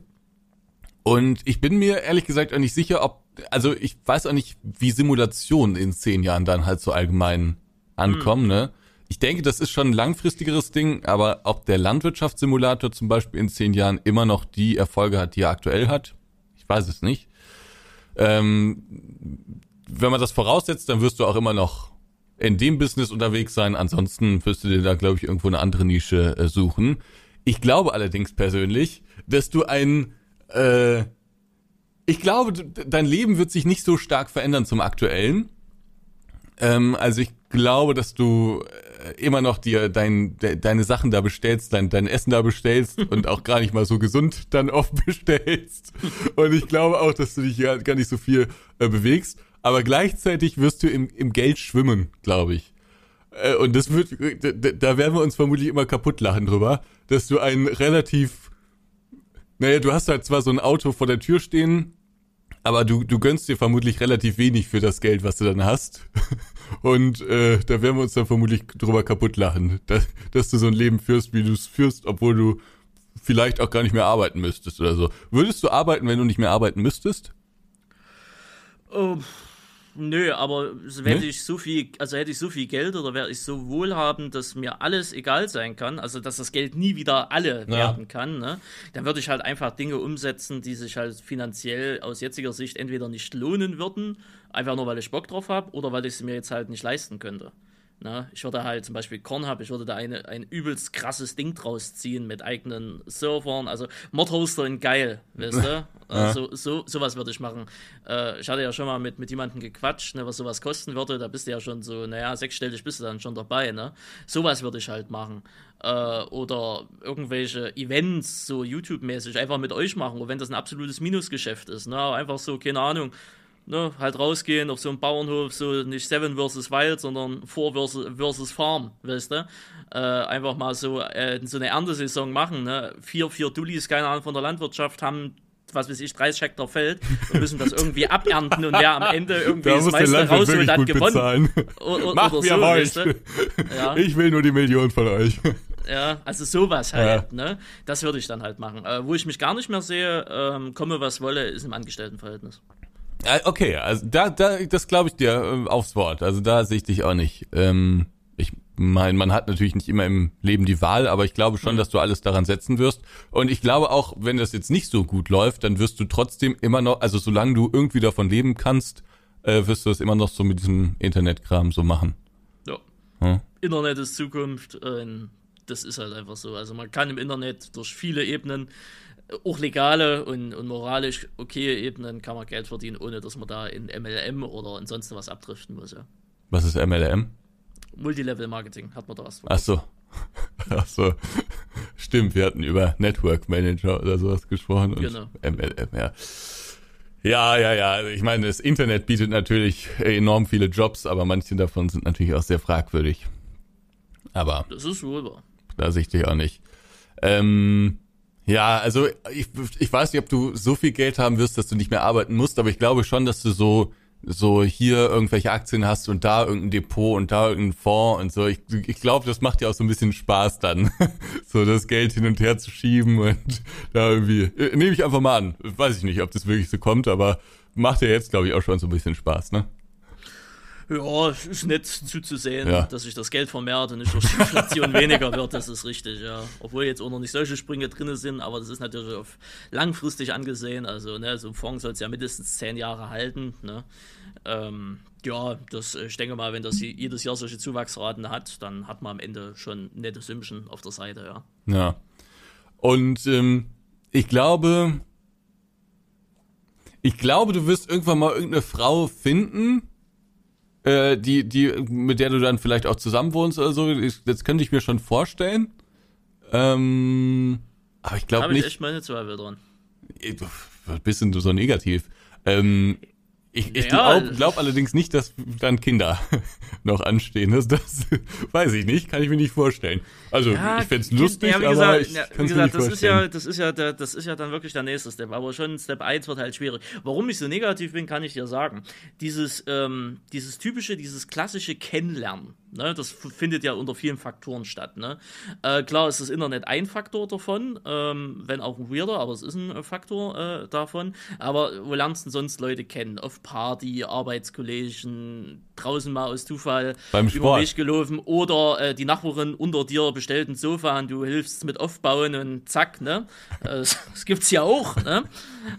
Und ich bin mir ehrlich gesagt auch nicht sicher, ob, also ich weiß auch nicht, wie Simulationen in zehn Jahren dann halt so allgemein ankommen, hm. ne? ich denke, das ist schon ein langfristigeres Ding, aber ob der Landwirtschaftssimulator zum Beispiel in zehn Jahren immer noch die Erfolge hat, die er aktuell hat, ich weiß es nicht. Ähm, wenn man das voraussetzt, dann wirst du auch immer noch in dem Business unterwegs sein. Ansonsten wirst du dir da, glaube ich, irgendwo eine andere Nische äh, suchen. Ich glaube allerdings persönlich, dass du ein, äh, ich glaube, dein Leben wird sich nicht so stark verändern zum aktuellen. Ähm, also ich glaube, dass du äh, immer noch dir dein, de, deine Sachen da bestellst, dein, dein Essen da bestellst und auch gar nicht mal so gesund dann oft bestellst. Und ich glaube auch, dass du dich ja gar nicht so viel äh, bewegst. Aber gleichzeitig wirst du im, im Geld schwimmen, glaube ich. Äh, und das wird, da werden wir uns vermutlich immer kaputt lachen drüber, dass du ein relativ, naja, du hast halt zwar so ein Auto vor der Tür stehen, aber du, du gönnst dir vermutlich relativ wenig für das Geld, was du dann hast. Und äh, da werden wir uns dann vermutlich drüber kaputt lachen, dass, dass du so ein Leben führst, wie du es führst, obwohl du vielleicht auch gar nicht mehr arbeiten müsstest oder so. Würdest du arbeiten, wenn du nicht mehr arbeiten müsstest? Oh, Nö, aber wenn nee? ich so viel, also hätte ich so viel Geld oder wäre ich so wohlhabend, dass mir alles egal sein kann, also dass das Geld nie wieder alle ja. werden kann, ne, dann würde ich halt einfach Dinge umsetzen, die sich halt finanziell aus jetziger Sicht entweder nicht lohnen würden, einfach nur weil ich Bock drauf habe, oder weil ich sie mir jetzt halt nicht leisten könnte. Na, ich würde halt zum Beispiel Kornhub, ich würde da eine, ein übelst krasses Ding draus ziehen mit eigenen Servern, also Modhoster in geil, weißt du? Ja. So, so, sowas würde ich machen. Äh, ich hatte ja schon mal mit, mit jemandem gequatscht, ne, was sowas kosten würde, da bist du ja schon so, naja, sechsstellig bist du dann schon dabei, ne? Sowas würde ich halt machen. Äh, oder irgendwelche Events, so YouTube-mäßig, einfach mit euch machen, wenn das ein absolutes Minusgeschäft ist, ne? Einfach so, keine Ahnung, ne, halt rausgehen auf so einem Bauernhof, so nicht Seven versus Wild, sondern Four versus, versus Farm, weißt du? Äh, einfach mal so, äh, so eine Erntesaison machen, ne? Vier, vier Dullis, keine Ahnung, von der Landwirtschaft haben was weiß ich, 30 Hektar Feld und müssen das irgendwie abernten und wer am Ende irgendwie das meiste rausholt, hat gewonnen. Oder, Macht oder so, weißt du? ja. Ich will nur die Million von euch. Ja, also sowas halt, ja. ne? Das würde ich dann halt machen. Äh, wo ich mich gar nicht mehr sehe, ähm, komme was wolle, ist im Angestelltenverhältnis. Okay, also da, da das glaube ich dir äh, aufs Wort. Also da sehe ich dich auch nicht. Ähm, ich meine, man hat natürlich nicht immer im Leben die Wahl, aber ich glaube schon, mhm. dass du alles daran setzen wirst. Und ich glaube auch, wenn das jetzt nicht so gut läuft, dann wirst du trotzdem immer noch, also solange du irgendwie davon leben kannst, äh, wirst du es immer noch so mit diesem Internetkram so machen. Ja. Hm? Internet ist Zukunft. Äh, das ist halt einfach so. Also man kann im Internet durch viele Ebenen, auch legale und, und moralisch okaye Ebenen, kann man Geld verdienen, ohne dass man da in MLM oder ansonsten was abdriften muss. Ja. Was ist MLM? Multilevel-Marketing, hat man da was. Ach so. Ach so. Stimmt, wir hatten über Network Manager oder sowas gesprochen. genau. MLM, ja. Ja, ja, ja. Ich meine, das Internet bietet natürlich enorm viele Jobs, aber manche davon sind natürlich auch sehr fragwürdig. Aber. Das ist wohl wahr. Da sehe ich dich auch nicht. Ähm, ja, also ich, ich weiß nicht, ob du so viel Geld haben wirst, dass du nicht mehr arbeiten musst, aber ich glaube schon, dass du so so hier irgendwelche Aktien hast und da irgendein Depot und da irgendein Fonds und so. Ich, ich glaube, das macht dir auch so ein bisschen Spaß dann, so das Geld hin und her zu schieben und da irgendwie, äh, nehme ich einfach mal an. Weiß ich nicht, ob das wirklich so kommt, aber macht ja jetzt, glaube ich, auch schon so ein bisschen Spaß, ne? Ja, ist nett zuzusehen, ja. dass sich das Geld vermehrt und nicht durch die Inflation weniger wird, das ist richtig, ja. Obwohl jetzt auch noch nicht solche Sprünge drin sind, aber das ist natürlich auf langfristig angesehen. Also, ne, so ein Fonds soll es ja mindestens zehn Jahre halten, ne. Ähm, ja, das, ich denke mal, wenn das jedes Jahr solche Zuwachsraten hat, dann hat man am Ende schon nette Sümmchen auf der Seite, ja. Ja. Und ähm, ich glaube, ich glaube, du wirst irgendwann mal irgendeine Frau finden, äh, die, die, mit der du dann vielleicht auch zusammen wohnst oder so. Das könnte ich mir schon vorstellen. Ähm, aber ich glaube nicht. ich echt meine Zweifel dran. Bisschen so negativ. Ähm, ich, ich ja, glaube glaub allerdings nicht, dass dann Kinder noch anstehen. Das, das weiß ich nicht, kann ich mir nicht vorstellen. Also ja, ich fände es lustig, ja, gesagt, aber ich ja, kann es mir nicht das vorstellen. Ist ja, das, ist ja der, das ist ja dann wirklich der nächste Step. Aber schon Step 1 wird halt schwierig. Warum ich so negativ bin, kann ich dir sagen. Dieses, ähm, dieses typische, dieses klassische Kennenlernen Ne, das findet ja unter vielen Faktoren statt. Ne? Äh, klar ist das Internet ein Faktor davon, ähm, wenn auch ein weirder, aber es ist ein Faktor äh, davon. Aber wo lernst du sonst Leute kennen? Auf Party, Arbeitskollegen, draußen mal aus Zufall Beim über den Weg gelaufen oder äh, die Nachbarin unter dir bestellt ein Sofa und du hilfst mit aufbauen und zack, ne? Äh, das, gibt's ja auch, ne?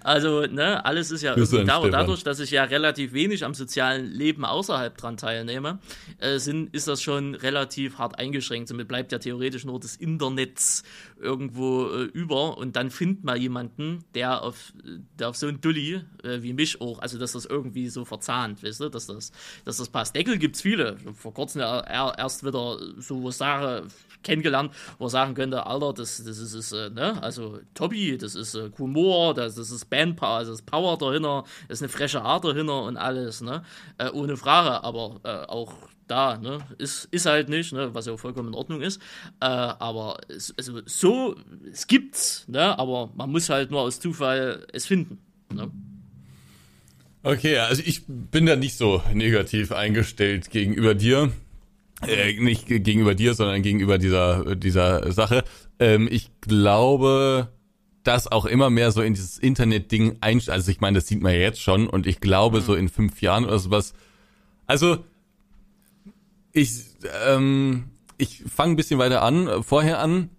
Also, ne, alles ist ja da, dadurch, dass ich ja relativ wenig am sozialen Leben außerhalb dran teilnehme, äh, sind, ist das schon relativ hart eingeschränkt. Somit bleibt ja theoretisch nur das Internet irgendwo äh, über und dann findet man jemanden, der auf, der auf so ein Dulli äh, wie mich auch, also dass das irgendwie so verzahnt, weißt du, dass das, dass das passt. Deckel gibt's viele. Vor kurzem ja erst wieder so Sache kennengelernt, wo er sagen könnte, Alter, das, das ist, ist äh, ne, also Tobi, das ist äh, Humor, das, das ist Bandpower, das Power dahinter, das ist eine freche Art dahinter und alles, ne, äh, ohne Frage, aber äh, auch da, ne? Ist, ist halt nicht, ne? was ja vollkommen in Ordnung ist. Äh, aber es, also so, es gibt's, ne? aber man muss halt nur aus Zufall es finden. Ne? Okay, also ich bin da nicht so negativ eingestellt gegenüber dir. Äh, nicht gegenüber dir, sondern gegenüber dieser, dieser Sache. Ähm, ich glaube, dass auch immer mehr so in dieses Internet-Ding einsteigt. Also ich meine, das sieht man ja jetzt schon und ich glaube, mhm. so in fünf Jahren oder sowas. Also ich, ähm, ich fange ein bisschen weiter an, äh, vorher an.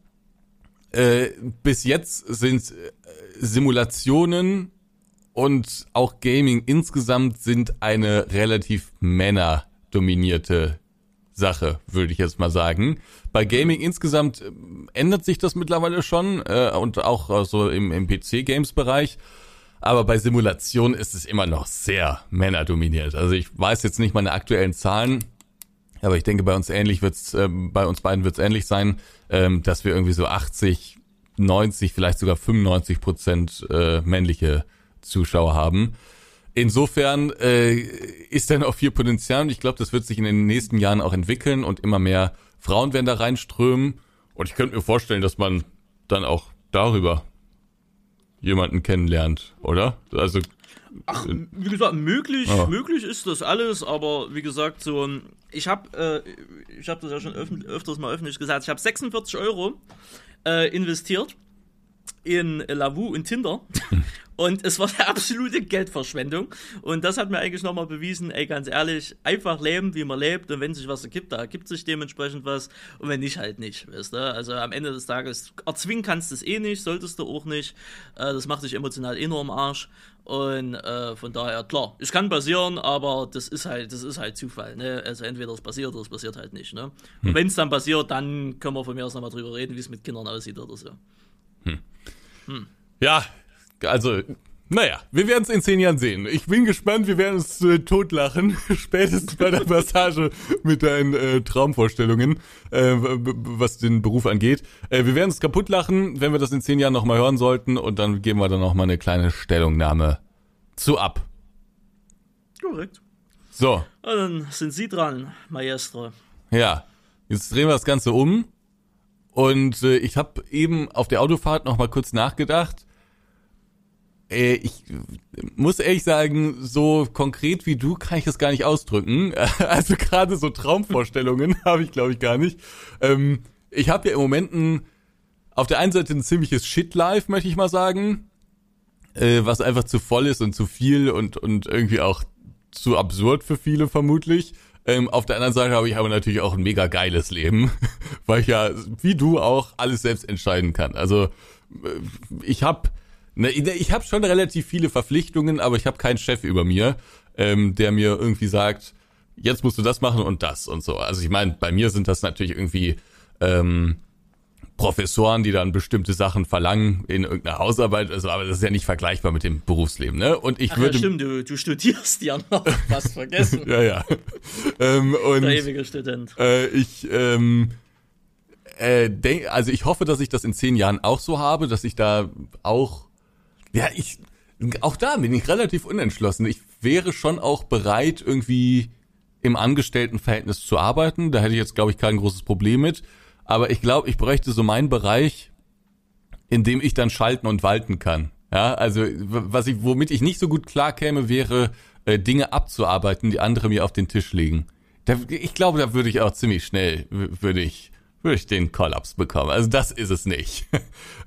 Äh, bis jetzt sind äh, Simulationen und auch Gaming insgesamt sind eine relativ männerdominierte Sache, würde ich jetzt mal sagen. Bei Gaming insgesamt äh, ändert sich das mittlerweile schon äh, und auch äh, so im, im PC-Games-Bereich. Aber bei Simulation ist es immer noch sehr männerdominiert. Also ich weiß jetzt nicht meine aktuellen Zahlen, aber ich denke, bei uns ähnlich wird's, äh, bei uns beiden wird's ähnlich sein, ähm, dass wir irgendwie so 80, 90, vielleicht sogar 95 Prozent äh, männliche Zuschauer haben. insofern äh, ist dann auch viel Potenzial und ich glaube, das wird sich in den nächsten Jahren auch entwickeln und immer mehr Frauen werden da reinströmen. Und ich könnte mir vorstellen, dass man dann auch darüber jemanden kennenlernt, oder? Also Ach, wie gesagt, möglich, oh. möglich ist das alles, aber wie gesagt, so ich habe, äh, ich habe das ja schon öf öfters mal öffentlich gesagt, ich habe 46 Euro äh, investiert in Lavu und Tinder. Und es war eine absolute Geldverschwendung. Und das hat mir eigentlich nochmal bewiesen, ey, ganz ehrlich, einfach leben, wie man lebt. Und wenn sich was ergibt, da ergibt sich dementsprechend was. Und wenn nicht, halt nicht, weißt du? Also am Ende des Tages, erzwingen kannst du es eh nicht, solltest du auch nicht. Äh, das macht dich emotional enorm Arsch. Und äh, von daher, klar, es kann passieren, aber das ist halt, das ist halt Zufall. Ne? Also entweder es passiert oder es passiert halt nicht. Ne? Und hm. wenn es dann passiert, dann können wir von mir aus nochmal drüber reden, wie es mit Kindern aussieht oder so. Hm. Hm. Ja, also, naja, wir werden es in zehn Jahren sehen. Ich bin gespannt, wir werden uns äh, totlachen, spätestens bei der Passage mit deinen äh, Traumvorstellungen, äh, was den Beruf angeht. Äh, wir werden es kaputt lachen, wenn wir das in zehn Jahren nochmal hören sollten und dann geben wir dann nochmal eine kleine Stellungnahme zu ab. Korrekt. So. Und dann sind Sie dran, Maestro. Ja, jetzt drehen wir das Ganze um. Und äh, ich habe eben auf der Autofahrt nochmal kurz nachgedacht äh, ich muss ehrlich sagen, so konkret wie du kann ich das gar nicht ausdrücken. Also gerade so Traumvorstellungen habe ich, glaube ich, gar nicht. Ähm, ich habe ja im Moment ein, auf der einen Seite ein ziemliches Shit-Life, möchte ich mal sagen, äh, was einfach zu voll ist und zu viel und, und irgendwie auch zu absurd für viele vermutlich. Ähm, auf der anderen Seite habe ich aber natürlich auch ein mega geiles Leben, weil ich ja, wie du auch, alles selbst entscheiden kann. Also äh, ich habe Ne, ich habe schon relativ viele Verpflichtungen, aber ich habe keinen Chef über mir, ähm, der mir irgendwie sagt, jetzt musst du das machen und das und so. Also ich meine, bei mir sind das natürlich irgendwie ähm, Professoren, die dann bestimmte Sachen verlangen in irgendeiner Hausarbeit, also, aber das ist ja nicht vergleichbar mit dem Berufsleben, ne? Und ich Ach, würde. Ja, stimmt, du, du studierst ja noch, was vergessen. ja, ja. ähm, und, Der ewige Student. Äh, ich, ähm, äh, denk, also ich hoffe, dass ich das in zehn Jahren auch so habe, dass ich da auch ja, ich, auch da bin ich relativ unentschlossen. Ich wäre schon auch bereit, irgendwie im Angestelltenverhältnis zu arbeiten. Da hätte ich jetzt, glaube ich, kein großes Problem mit. Aber ich glaube, ich bräuchte so meinen Bereich, in dem ich dann schalten und walten kann. Ja, also was ich, womit ich nicht so gut klarkäme, wäre äh, Dinge abzuarbeiten, die andere mir auf den Tisch legen. Da, ich glaube, da würde ich auch ziemlich schnell, würde ich würde ich den Kollaps bekommen. Also das ist es nicht.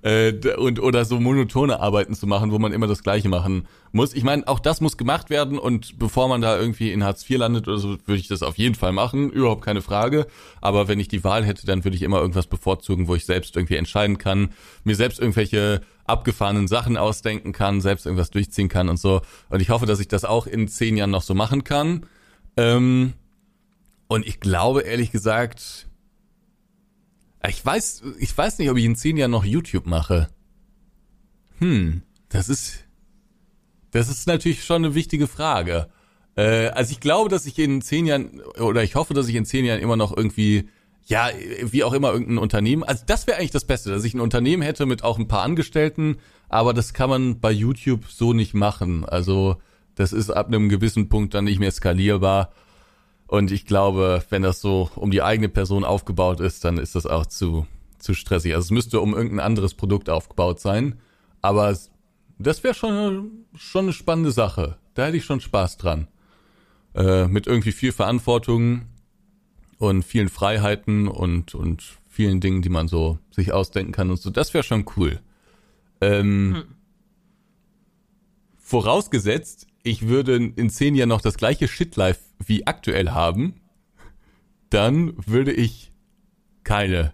Äh, und oder so monotone Arbeiten zu machen, wo man immer das Gleiche machen muss. Ich meine, auch das muss gemacht werden und bevor man da irgendwie in Hartz IV landet oder so, würde ich das auf jeden Fall machen, überhaupt keine Frage. Aber wenn ich die Wahl hätte, dann würde ich immer irgendwas bevorzugen, wo ich selbst irgendwie entscheiden kann, mir selbst irgendwelche abgefahrenen Sachen ausdenken kann, selbst irgendwas durchziehen kann und so. Und ich hoffe, dass ich das auch in zehn Jahren noch so machen kann. Ähm, und ich glaube, ehrlich gesagt, ich weiß, ich weiß nicht, ob ich in zehn Jahren noch YouTube mache. Hm, das ist, das ist natürlich schon eine wichtige Frage. Äh, also ich glaube, dass ich in zehn Jahren, oder ich hoffe, dass ich in zehn Jahren immer noch irgendwie, ja, wie auch immer, irgendein Unternehmen, also das wäre eigentlich das Beste, dass ich ein Unternehmen hätte mit auch ein paar Angestellten, aber das kann man bei YouTube so nicht machen. Also das ist ab einem gewissen Punkt dann nicht mehr skalierbar. Und ich glaube, wenn das so um die eigene Person aufgebaut ist, dann ist das auch zu, zu stressig. Also es müsste um irgendein anderes Produkt aufgebaut sein. Aber das wäre schon, schon eine spannende Sache. Da hätte ich schon Spaß dran. Äh, mit irgendwie viel Verantwortung und vielen Freiheiten und, und vielen Dingen, die man so sich ausdenken kann und so. Das wäre schon cool. Ähm, hm. Vorausgesetzt, ich würde in zehn Jahren noch das gleiche Shitlife wie aktuell haben, dann würde ich keine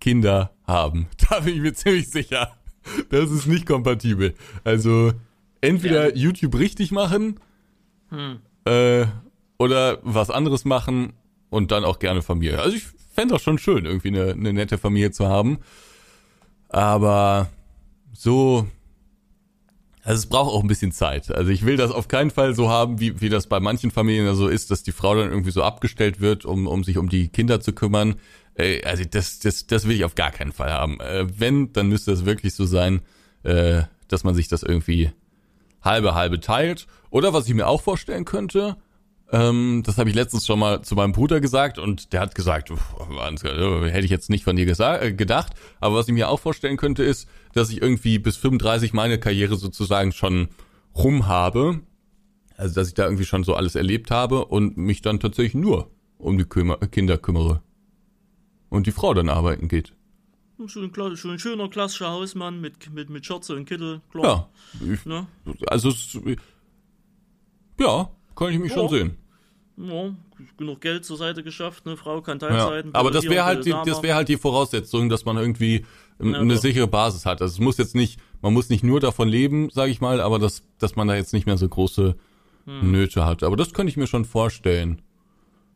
Kinder haben. Da bin ich mir ziemlich sicher. Das ist nicht kompatibel. Also entweder ja. YouTube richtig machen hm. äh, oder was anderes machen und dann auch gerne Familie. Also ich fände das schon schön, irgendwie eine, eine nette Familie zu haben. Aber so also es braucht auch ein bisschen Zeit. Also ich will das auf keinen Fall so haben, wie, wie das bei manchen Familien so also ist, dass die Frau dann irgendwie so abgestellt wird, um, um sich um die Kinder zu kümmern. Also das, das, das will ich auf gar keinen Fall haben. Äh, wenn, dann müsste es wirklich so sein, äh, dass man sich das irgendwie halbe halbe teilt. Oder was ich mir auch vorstellen könnte, ähm, das habe ich letztens schon mal zu meinem Bruder gesagt und der hat gesagt, hätte ich jetzt nicht von dir gesagt, äh, gedacht. Aber was ich mir auch vorstellen könnte, ist, dass ich irgendwie bis 35 meine Karriere sozusagen schon rum habe. Also dass ich da irgendwie schon so alles erlebt habe und mich dann tatsächlich nur um die Kümmer Kinder kümmere. Und die Frau dann arbeiten geht. Schon ein, schon ein schöner klassischer Hausmann mit, mit, mit Schürze und Kittel, klar. Ja. Ich, ne? Also, ja, kann ich mich ja. schon sehen. Ja, genug Geld zur Seite geschafft, eine Frau kann Teilzeit. Ja, aber das wäre halt, die, das wäre halt die Voraussetzung, dass man irgendwie ja, eine doch. sichere Basis hat. Also es muss jetzt nicht, man muss nicht nur davon leben, sage ich mal, aber dass, dass man da jetzt nicht mehr so große hm. Nöte hat. Aber das könnte ich mir schon vorstellen.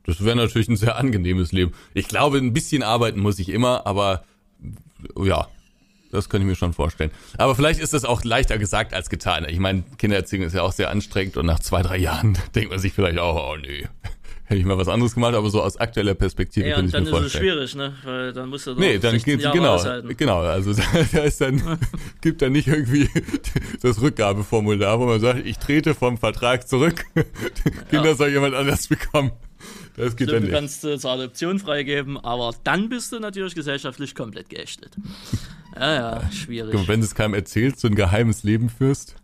Das wäre natürlich ein sehr angenehmes Leben. Ich glaube, ein bisschen arbeiten muss ich immer, aber ja, das könnte ich mir schon vorstellen. Aber vielleicht ist das auch leichter gesagt als getan. Ich meine, Kindererziehung ist ja auch sehr anstrengend und nach zwei, drei Jahren denkt man sich vielleicht auch, oh nee, hätte ich mal was anderes gemacht, aber so aus aktueller Perspektive ja, könnte ich mir vorstellen. dann ist es schwierig, ne? Weil dann musst du Nee, dann geht, genau, genau, also da ist dann, gibt dann nicht irgendwie das Rückgabeformular, wo man sagt, ich trete vom Vertrag zurück, Kinder ja. soll jemand anders bekommen. Das geht Stimmt, dann nicht. Du kannst äh, zur Adoption freigeben, aber dann bist du natürlich gesellschaftlich komplett geächtet. Ja, ja, schwierig. Wenn du es keinem erzählst, so ein geheimes Leben führst.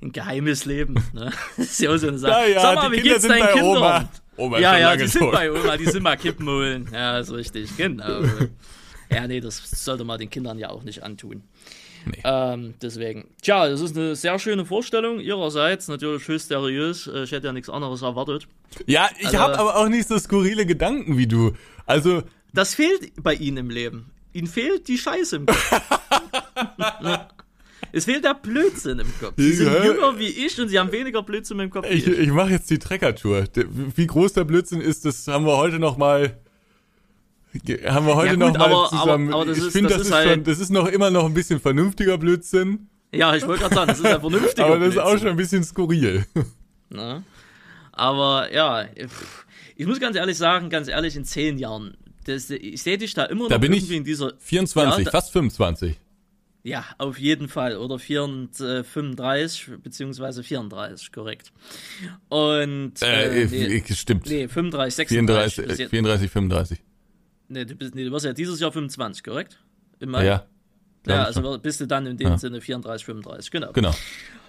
Ein geheimes Leben, ne? Das ist ja auch so eine Sache. Ja, ja, Sag mal, wie Kinder geht's deinen Kindern? Oma. Oma ja, ja, die sind bei Oma, die sind mal Kippen holen. Ja, ist richtig, genau. ja, nee, das sollte man den Kindern ja auch nicht antun. Nee. Ähm, deswegen. Tja, das ist eine sehr schöne Vorstellung ihrerseits, natürlich höchst seriös. Äh, ich hätte ja nichts anderes erwartet. Ja, ich also, habe aber auch nicht so skurrile Gedanken wie du. Also. Das fehlt bei Ihnen im Leben. Ihnen fehlt die Scheiße im Kopf. Es fehlt der Blödsinn im Kopf. Sie sind jünger wie ich und sie haben weniger Blödsinn im Kopf. Ich, ich. ich mache jetzt die Treckertour. Wie groß der Blödsinn ist, das haben wir heute noch mal haben wir heute ja, gut, noch mal zusammen. Aber, aber ich finde, das, das, ist, halt schon, das ist noch immer noch ein bisschen vernünftiger Blödsinn. Ja, ich wollte gerade sagen, das ist ein vernünftiger Aber das Blödsinn. ist auch schon ein bisschen skurril. Na? Aber ja, ich muss ganz ehrlich sagen, ganz ehrlich, in zehn Jahren, das, ich sehe dich da immer noch da bin irgendwie ich in dieser 24, ja, da, fast 25. Ja, auf jeden Fall. Oder 34, 35, äh, beziehungsweise 34, korrekt. Und. Äh, äh nee, stimmt. Nee, 35, 36. 34, 34 35. Nee du, bist, nee, du warst ja dieses Jahr 25, korrekt? Im Mai? Ja. Ja, also bist du dann in dem ja. Sinne 34, 35, genau. Genau.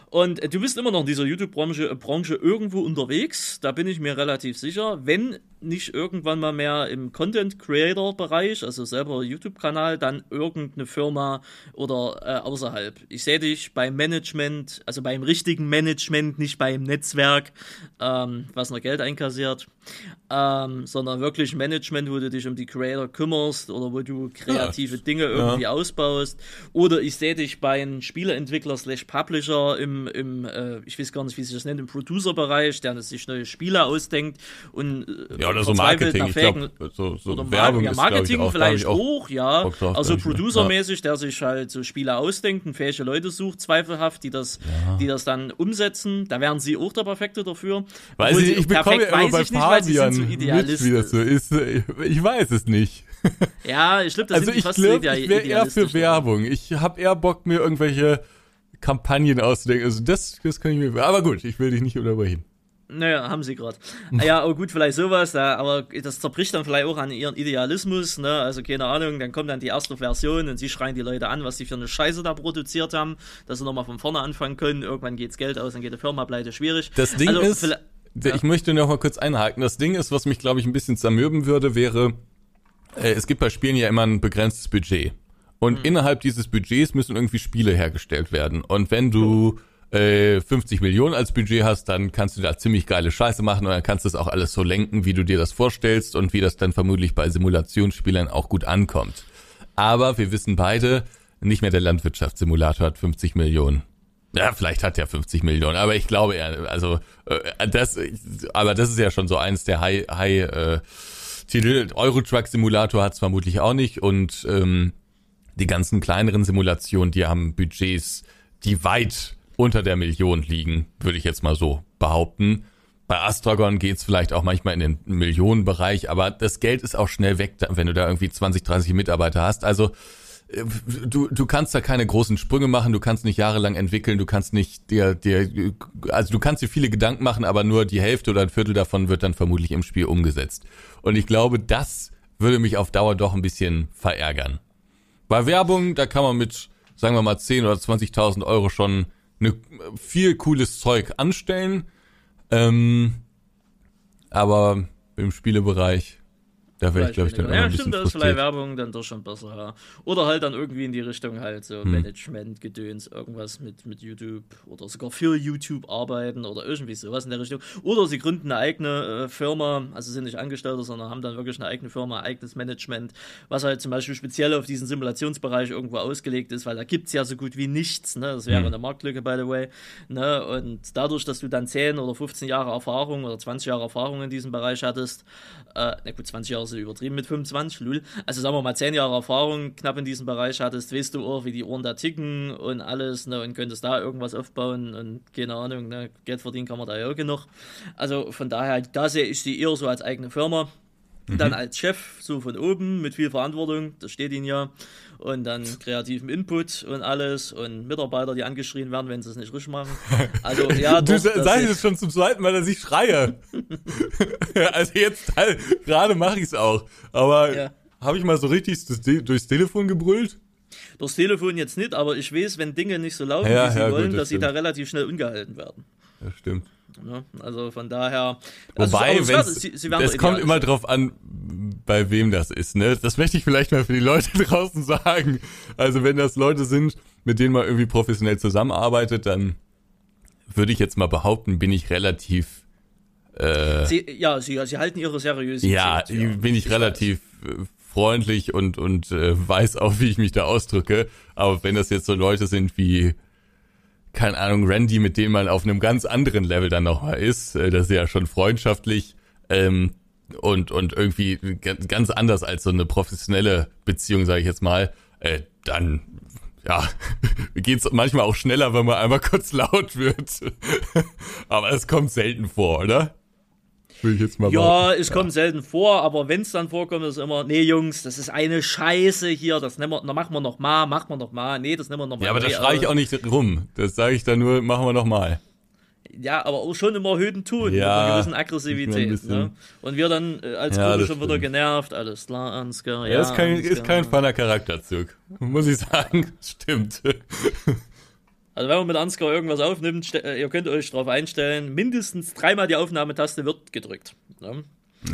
Und äh, du bist immer noch in dieser YouTube-Branche Branche irgendwo unterwegs, da bin ich mir relativ sicher. Wenn nicht irgendwann mal mehr im Content Creator Bereich, also selber YouTube-Kanal, dann irgendeine Firma oder äh, außerhalb. Ich sehe dich beim Management, also beim richtigen Management, nicht beim Netzwerk, ähm, was noch Geld einkassiert, ähm, sondern wirklich Management, wo du dich um die Creator kümmerst oder wo du kreative ja. Dinge irgendwie ja. ausbaust. Oder ich sehe dich bei einem Spieleentwickler slash Publisher im, im äh, ich weiß gar nicht, wie sich das nennt, im Producer-Bereich, der sich neue Spiele ausdenkt und äh, ja, oder so Marketing, ich glaube, so, so oder Werbung ja, Marketing ist, vielleicht auch, hoch, ja. Also Producer-mäßig, der sich halt so Spiele ausdenkt und fähige Leute sucht, zweifelhaft, die das, die das dann umsetzen. Da wären sie auch der Perfekte dafür. Weiß ich, ich bekomme ja immer bei Fabian so mit, wie das so ist. Ich weiß es nicht. Ja, ich glaube, das also sind ich glaube, ich wäre eher für Werbung. Ich habe eher Bock, mir irgendwelche Kampagnen auszudenken. Also das, das kann ich mir. Aber gut, ich will dich nicht unterbrechen. Naja, haben sie gerade. Ja, oh gut, vielleicht sowas, aber das zerbricht dann vielleicht auch an ihren Idealismus, ne? Also keine Ahnung, dann kommt dann die erste Version und sie schreien die Leute an, was sie für eine Scheiße da produziert haben, dass sie nochmal von vorne anfangen können. Irgendwann geht's Geld aus, dann geht die Firma pleite, schwierig. Das Ding also, ist, ja. ich möchte noch mal kurz einhaken. Das Ding ist, was mich, glaube ich, ein bisschen zermürben würde, wäre, äh, es gibt bei Spielen ja immer ein begrenztes Budget. Und mhm. innerhalb dieses Budgets müssen irgendwie Spiele hergestellt werden. Und wenn du äh, 50 Millionen als Budget hast, dann kannst du da ziemlich geile Scheiße machen und dann kannst du es auch alles so lenken, wie du dir das vorstellst und wie das dann vermutlich bei Simulationsspielern auch gut ankommt. Aber wir wissen beide, nicht mehr der Landwirtschaftssimulator hat 50 Millionen. Ja, vielleicht hat er 50 Millionen, aber ich glaube eher, also äh, das, aber das ist ja schon so eins der High, High äh, Titel. Euro Truck Simulator hat es vermutlich auch nicht und ähm, die ganzen kleineren Simulationen, die haben Budgets, die weit unter der Million liegen, würde ich jetzt mal so behaupten. Bei Astragon geht's vielleicht auch manchmal in den Millionenbereich, aber das Geld ist auch schnell weg, wenn du da irgendwie 20, 30 Mitarbeiter hast. Also du, du kannst da keine großen Sprünge machen, du kannst nicht jahrelang entwickeln, du kannst nicht dir, dir, also du kannst dir viele Gedanken machen, aber nur die Hälfte oder ein Viertel davon wird dann vermutlich im Spiel umgesetzt. Und ich glaube, das würde mich auf Dauer doch ein bisschen verärgern. Bei Werbung, da kann man mit, sagen wir mal, 10 oder 20.000 Euro schon eine, viel cooles Zeug anstellen. Ähm, aber im Spielebereich da wäre ich, glaube ich, dann Ja, stimmt, da ist vielleicht Werbung dann doch schon besser. Ja. Oder halt dann irgendwie in die Richtung halt so hm. Management-Gedöns, irgendwas mit, mit YouTube oder sogar für YouTube arbeiten oder irgendwie sowas in der Richtung. Oder sie gründen eine eigene äh, Firma, also sind nicht Angestellte, sondern haben dann wirklich eine eigene Firma, eigenes Management, was halt zum Beispiel speziell auf diesen Simulationsbereich irgendwo ausgelegt ist, weil da gibt es ja so gut wie nichts. Ne? Das wäre hm. eine Marktlücke, by the way. Ne? Und dadurch, dass du dann 10 oder 15 Jahre Erfahrung oder 20 Jahre Erfahrung in diesem Bereich hattest, äh, na gut, 20 Jahre sind übertrieben mit 25, lul. Also sagen wir mal 10 Jahre Erfahrung knapp in diesem Bereich hattest, weißt du auch, wie die Ohren da ticken und alles, ne, und könntest da irgendwas aufbauen und keine Ahnung, ne, Geld verdienen kann man da ja auch genug. Also von daher, da sehe ich sie eher so als eigene Firma. Dann mhm. als Chef, so von oben, mit viel Verantwortung, das steht ihnen ja. Und dann kreativen Input und alles und Mitarbeiter, die angeschrien werden, wenn sie es nicht richtig machen. Also, ja, doch, Du sagst es schon zum zweiten Mal, dass ich schreie. also jetzt, halt, gerade mache ich es auch. Aber ja. habe ich mal so richtig durchs Telefon gebrüllt? Durchs Telefon jetzt nicht, aber ich weiß, wenn Dinge nicht so laufen, ja, wie sie ja, wollen, gut, das dass stimmt. sie da relativ schnell ungehalten werden. Das stimmt. Ne? Also von daher. Wobei, also, es, sie, sie es kommt immer drauf an, bei wem das ist. Ne? Das möchte ich vielleicht mal für die Leute draußen sagen. Also wenn das Leute sind, mit denen man irgendwie professionell zusammenarbeitet, dann würde ich jetzt mal behaupten, bin ich relativ. Äh, sie, ja, sie, sie halten ihre Seriosität. Ja, ja. bin ich, ich relativ weiß. Äh, freundlich und und äh, weiß auch, wie ich mich da ausdrücke. Aber wenn das jetzt so Leute sind wie keine Ahnung, Randy, mit dem man auf einem ganz anderen Level dann nochmal ist. Äh, das ist ja schon freundschaftlich ähm, und, und irgendwie ganz anders als so eine professionelle Beziehung, sage ich jetzt mal. Äh, dann ja, geht's manchmal auch schneller, wenn man einmal kurz laut wird. Aber es kommt selten vor, oder? Will ich jetzt mal ja, behaupten. es kommt selten vor, aber wenn es dann vorkommt, ist immer, nee, Jungs, das ist eine Scheiße hier, das nehmen wir, na, machen wir noch mal, machen wir noch mal, nee, das nehmen wir noch mal. Ja, aber da schreie ich auch nicht rum. Das sage ich dann nur, machen wir noch mal. Ja, aber auch schon im erhöhten Ton, ja, mit einer gewissen Aggressivität. Ein ne? Und wir dann äh, als ja, Gruppe schon wieder genervt, alles klar, Ansgar. Ja, ja ist kein, Ansgar. ist kein feiner Charakterzug, muss ich sagen. Stimmt. Also wenn man mit Ansgar irgendwas aufnimmt, äh, ihr könnt euch darauf einstellen, mindestens dreimal die Aufnahmetaste wird gedrückt. Ne?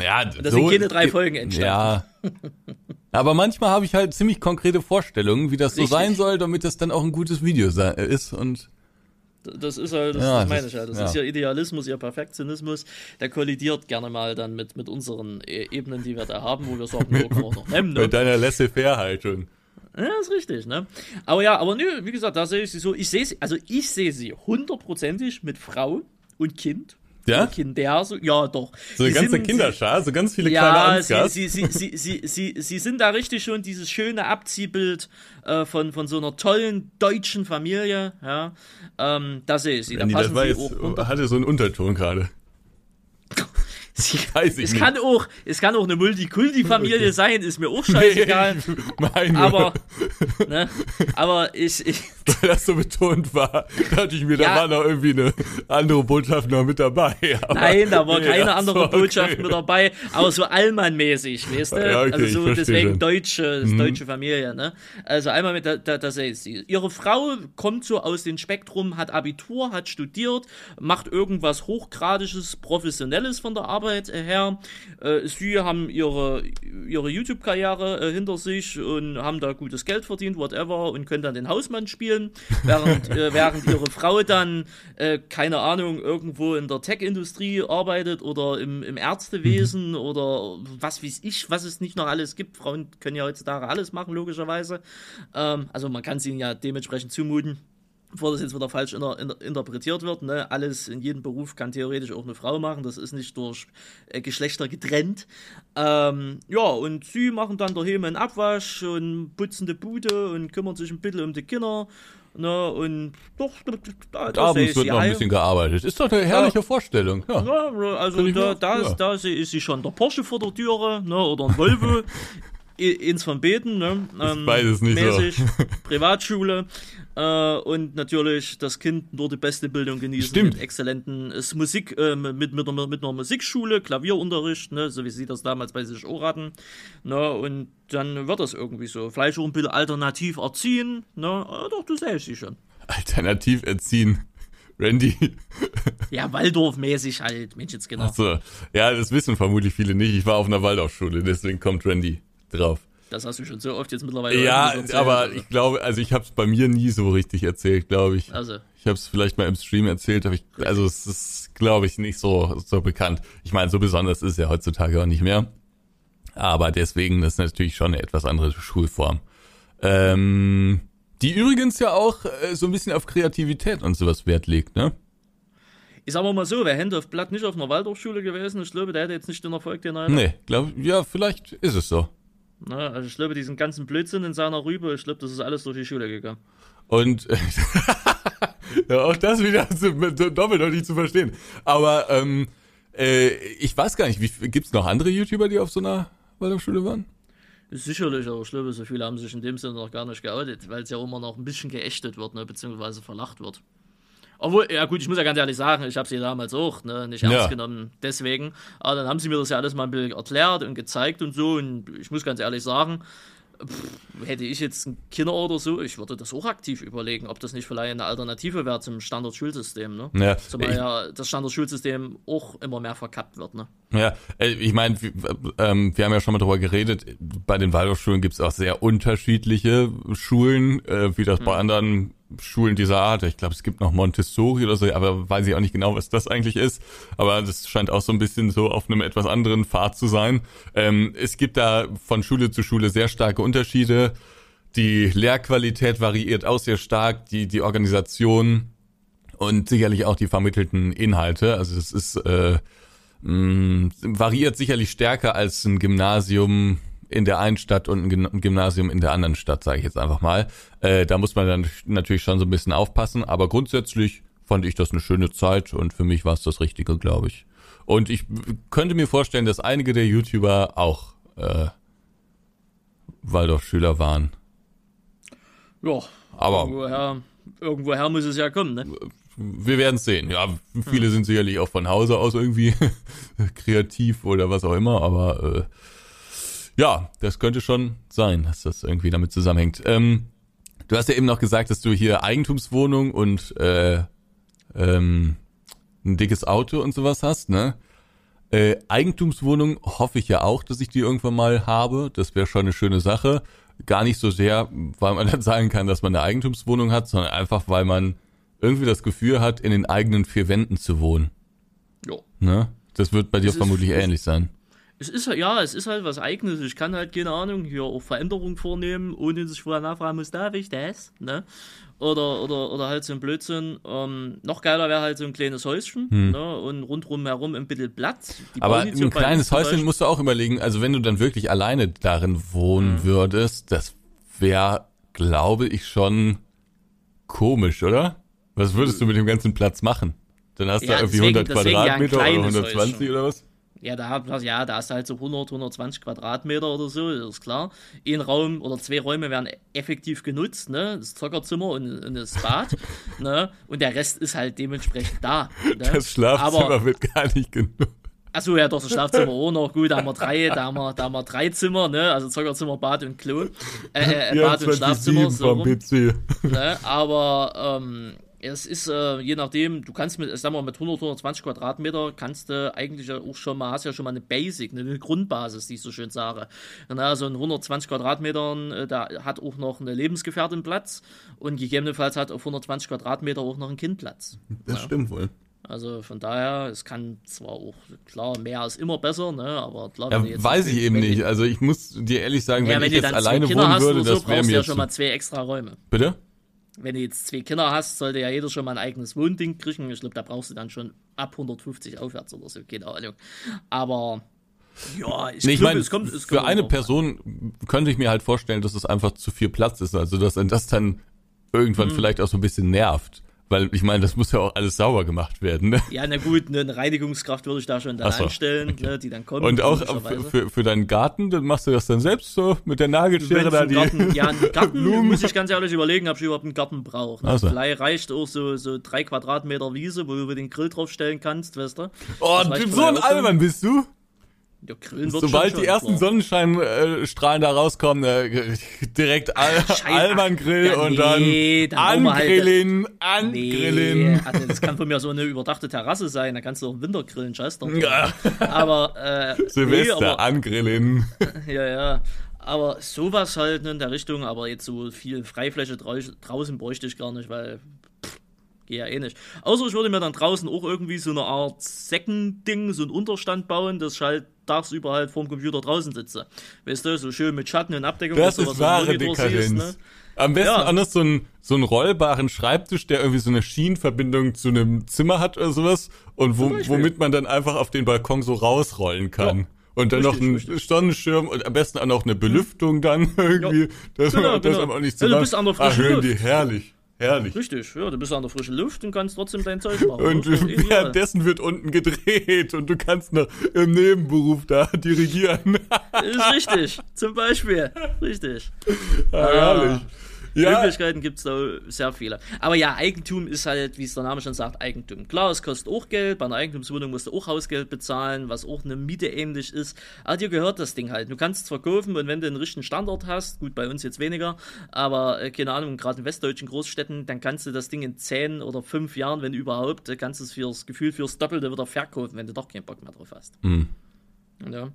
Ja, das so, sind keine drei Folgen entstanden. Ja. Aber manchmal habe ich halt ziemlich konkrete Vorstellungen, wie das Richtig. so sein soll, damit das dann auch ein gutes Video ist und das ist halt, das, ja, das meine ich halt. Das ja. ist ja Idealismus, ihr Perfektionismus. Der kollidiert gerne mal dann mit, mit unseren e Ebenen, die wir da haben, wo wir sagen, mit, noch nehmen. Ne? Mit deiner Laissez-faire-Haltung. Ja, ist richtig, ne? Aber ja, aber nö, wie gesagt, da sehe ich sie so. Ich sehe sie, also ich sehe sie hundertprozentig mit Frau und Kind. Ja? Kinder, so, ja, doch. So eine ganze Kinderschar, so ganz viele ja, kleine Ansgars. Sie, sie, sie, sie, sie, sie, sind da richtig schon dieses schöne Abziehbild äh, von, von so einer tollen deutschen Familie, ja. Ähm, da sehe ich sie. Da passen das war sie jetzt, auch hatte so einen Unterton gerade. Sie, Weiß ich es nicht. kann auch, es kann auch eine Multikulti-Familie sein, ist mir auch scheißegal. Nee, aber, ne, aber ich, ich Weil das so betont war, dachte ich mir, ja. da war noch irgendwie eine andere Botschaft noch mit dabei. Aber Nein, da war nee, keine andere okay. Botschaft mit dabei, aber so Allmann-mäßig, weißt du? Ja, okay, also so deswegen schon. deutsche, mhm. deutsche Familie, ne? Also einmal mit, da sehe sie. Ihre Frau kommt so aus dem Spektrum, hat Abitur, hat studiert, macht irgendwas hochgradisches, professionelles von der Arbeit Arbeit äh, her. Äh, sie haben ihre, ihre YouTube-Karriere äh, hinter sich und haben da gutes Geld verdient, whatever, und können dann den Hausmann spielen, während, während ihre Frau dann, keine Ahnung, irgendwo in der Tech-Industrie arbeitet oder im, im Ärztewesen mhm. oder was weiß ich, was es nicht noch alles gibt. Frauen können ja heutzutage alles machen, logischerweise. Ähm, also man kann es ihnen ja dementsprechend zumuten bevor das jetzt wieder falsch inter, inter, interpretiert wird, ne, alles in jedem Beruf kann theoretisch auch eine Frau machen, das ist nicht durch äh, Geschlechter getrennt. Ähm, ja, und sie machen dann daheim einen Abwasch und putzen die Bude und kümmern sich ein bisschen um die Kinder. Ne, und doch, da, da Abends wird noch ein bisschen gearbeitet. Ist doch eine herrliche ja. Vorstellung. Ja, ja also da, da, da sehe ich sie schon der Porsche vor der Türe ne, oder ein Volvo. ins von Beten, ne? Ähm, beides nicht mäßig, so. Privatschule äh, und natürlich das Kind nur die beste Bildung genießen Stimmt. mit exzellenten Musik, äh, mit, mit, mit, einer, mit einer Musikschule, Klavierunterricht, ne? so wie sie das damals bei sich auch hatten. Ne? Und dann wird das irgendwie so. Vielleicht auch ein bisschen alternativ erziehen. Ne? Ja, doch, du sagst sie schon. Alternativ erziehen. Randy. Ja, Waldorf-mäßig halt, Mensch, jetzt genau. Achso, ja, das wissen vermutlich viele nicht. Ich war auf einer Waldorfschule, deswegen kommt Randy drauf. Das hast du schon so oft jetzt mittlerweile. Ja, erzählt, aber also. ich glaube, also ich habe es bei mir nie so richtig erzählt, glaube ich. Also. Ich habe es vielleicht mal im Stream erzählt, aber ich, also es ist, glaube ich, nicht so so bekannt. Ich meine, so besonders ist es ja heutzutage auch nicht mehr. Aber deswegen ist natürlich schon eine etwas andere Schulform. Ähm, die übrigens ja auch äh, so ein bisschen auf Kreativität und sowas Wert legt, ne? Ich sag mal so, wer Hände auf Blatt nicht auf einer Waldorfschule gewesen, ich glaube, der hätte jetzt nicht den Erfolg, den er hat. Nee, glaub, ja, vielleicht ist es so. Na, also ich glaube, diesen ganzen Blödsinn in seiner Rübe, ich glaube, das ist alles durch die Schule gegangen. Und ja, auch das wieder doppeldeutig zu verstehen. Aber ähm, äh, ich weiß gar nicht, gibt es noch andere YouTuber, die auf so einer Waldorfschule waren? Sicherlich, aber ich glaube, so viele haben sich in dem Sinne noch gar nicht geoutet, weil es ja immer noch ein bisschen geächtet wird, ne, beziehungsweise verlacht wird. Obwohl, ja gut, ich muss ja ganz ehrlich sagen, ich habe sie damals auch ne, nicht ernst ja. genommen, deswegen. Aber dann haben sie mir das ja alles mal ein bisschen erklärt und gezeigt und so. Und ich muss ganz ehrlich sagen, Pff, hätte ich jetzt ein Kinder oder so, ich würde das auch aktiv überlegen, ob das nicht vielleicht eine Alternative wäre zum Standardschulsystem, ne? Ja, Zumal ja das Standardschulsystem auch immer mehr verkappt wird, ne? Ja, äh, ich meine, ähm, wir haben ja schon mal darüber geredet, bei den Waldorfschulen gibt es auch sehr unterschiedliche Schulen, äh, wie das hm. bei anderen Schulen dieser Art. Ich glaube, es gibt noch Montessori oder so, aber weiß ich auch nicht genau, was das eigentlich ist. Aber das scheint auch so ein bisschen so auf einem etwas anderen Pfad zu sein. Ähm, es gibt da von Schule zu Schule sehr starke Unterschiede. Die Lehrqualität variiert auch sehr stark, die, die Organisation und sicherlich auch die vermittelten Inhalte. Also es ist äh, mh, variiert sicherlich stärker als ein Gymnasium in der einen Stadt und ein Gymnasium in der anderen Stadt, sage ich jetzt einfach mal. Äh, da muss man dann natürlich schon so ein bisschen aufpassen, aber grundsätzlich fand ich das eine schöne Zeit und für mich war es das Richtige, glaube ich. Und ich könnte mir vorstellen, dass einige der YouTuber auch äh, Waldorf-Schüler waren. Ja, aber irgendwoher, irgendwoher muss es ja kommen, ne? Wir werden es sehen. Ja, viele hm. sind sicherlich auch von Hause aus irgendwie kreativ oder was auch immer, aber äh, ja, das könnte schon sein, dass das irgendwie damit zusammenhängt. Ähm, du hast ja eben noch gesagt, dass du hier Eigentumswohnung und äh, ähm, ein dickes Auto und sowas hast, ne? Äh, Eigentumswohnung hoffe ich ja auch, dass ich die irgendwann mal habe. Das wäre schon eine schöne Sache. Gar nicht so sehr, weil man dann sagen kann, dass man eine Eigentumswohnung hat, sondern einfach, weil man irgendwie das Gefühl hat, in den eigenen vier Wänden zu wohnen. Jo. Ne? Das wird bei dir das vermutlich ist, ähnlich sein es ist halt, ja, es ist halt was Eigenes. Ich kann halt, keine Ahnung, hier auch Veränderungen vornehmen, ohne dass ich vorher nachfragen muss, darf ich das? Ne? Oder, oder, oder halt so ein Blödsinn. Ähm, noch geiler wäre halt so ein kleines Häuschen hm. ne? und rundrum herum ein bisschen Platz. Die Aber ein kleines Häuschen musst du auch überlegen, also wenn du dann wirklich alleine darin wohnen hm. würdest, das wäre, glaube ich, schon komisch, oder? Was würdest du mit dem ganzen Platz machen? Dann hast du ja, irgendwie deswegen, 100 Quadratmeter oder 120 Häuschen. oder was? Ja, da, ja, da hast du halt so 100, 120 Quadratmeter oder so, ist klar. Ein Raum oder zwei Räume werden effektiv genutzt, ne? Das Zockerzimmer und, und das Bad, ne? Und der Rest ist halt dementsprechend da. Ne? Das Schlafzimmer Aber, wird gar nicht genutzt. Achso, ja, doch, das Schlafzimmer auch noch. Gut, da haben wir drei, da haben wir, da haben wir drei Zimmer, ne? Also Zockerzimmer, Bad und Klo. Äh, äh Bad und Schlafzimmer. So rum, ne? Aber ähm, es ist, äh, je nachdem, du kannst mit, sagen wir mit 100, 120 Quadratmeter kannst du eigentlich auch schon mal, hast ja schon mal eine Basic, eine Grundbasis, die ich so schön sage. Na, so ein 120 Quadratmetern, äh, da hat auch noch eine Lebensgefährtin Platz und gegebenenfalls hat auf 120 Quadratmeter auch noch ein Kind Platz. Das ja. stimmt wohl. Also von daher, es kann zwar auch, klar, mehr ist immer besser, ne, aber klar, ja, jetzt weiß ich eben nicht. Also ich muss dir ehrlich sagen, ja, wenn, wenn ich jetzt alleine wohnen würde, so, das wäre mir ja schon mal zwei extra Räume. Bitte? Wenn du jetzt zwei Kinder hast, sollte ja jeder schon mal ein eigenes Wohnding kriegen. Ich glaube, da brauchst du dann schon ab 150 aufwärts oder so, keine Ahnung. Aber ja, ich, nee, ich glaube, es kommt. Es für eine Person mal. könnte ich mir halt vorstellen, dass es einfach zu viel Platz ist. Also, dass das dann irgendwann mhm. vielleicht auch so ein bisschen nervt. Weil ich meine, das muss ja auch alles sauber gemacht werden. Ne? Ja, na gut, ne, eine Reinigungskraft würde ich da schon dann so, einstellen, okay. ne, die dann kommt. Und auch für, für deinen Garten, dann machst du das dann selbst so mit der Nagelschere da die Garten, Ja, einen Garten Blumen. muss ich ganz ehrlich überlegen, ob ich überhaupt einen Garten brauche. Ne? So. Vielleicht reicht auch so, so drei Quadratmeter Wiese, wo du den Grill draufstellen kannst, weißt du? Oh, so ein Alman bist du? Ja, Sobald die ersten Sonnenscheinstrahlen da rauskommen, äh, direkt Al Alman Grill ja, und nee, dann, dann angrillen, halt, angrillen. Nee, also das kann von mir so eine überdachte Terrasse sein, da kannst du auch im Winter grillen, scheiß doch. Ja. Aber äh, Silvester nee, aber, angrillen. Ja, ja. Aber sowas halt in der Richtung, aber jetzt so viel Freifläche draußen bräuchte ich gar nicht, weil Geht ja eh nicht. Außer ich würde mir dann draußen auch irgendwie so eine Art Säckending, so ein Unterstand bauen, dass ich halt tagsüber halt vorm Computer draußen sitze. Weißt du, so schön mit Schatten und Abdeckung. Das ist wahre Dekadenz. Siehst, ne? Am besten ja. anders so ein, so einen rollbaren Schreibtisch, der irgendwie so eine Schienenverbindung zu einem Zimmer hat oder sowas und wo, womit man dann einfach auf den Balkon so rausrollen kann. Ja. Und dann richtig, noch ein richtig. Sonnenschirm und am besten auch noch eine Belüftung dann irgendwie. Ja. Das, genau, das genau. auch nicht zu an der frischen ah, hören die herrlich. Herrlich. Richtig, ja, du bist an der frischen Luft und kannst trotzdem dein Zeug machen. Und währenddessen wird unten gedreht und du kannst noch im Nebenberuf da dirigieren. ist richtig, zum Beispiel. Richtig. Ah, herrlich. Ah. Ja. Möglichkeiten gibt es da sehr viele. Aber ja, Eigentum ist halt, wie es der Name schon sagt, Eigentum. Klar, es kostet auch Geld. Bei einer Eigentumswohnung musst du auch Hausgeld bezahlen, was auch eine Miete ähnlich ist. Aber dir gehört das Ding halt. Du kannst es verkaufen und wenn du einen richtigen Standort hast, gut, bei uns jetzt weniger, aber äh, keine Ahnung, gerade in westdeutschen Großstädten, dann kannst du das Ding in 10 oder 5 Jahren, wenn überhaupt, äh, kannst du es fürs Gefühl fürs Doppelte wieder verkaufen, wenn du doch keinen Bock mehr drauf hast. Mhm. Ja.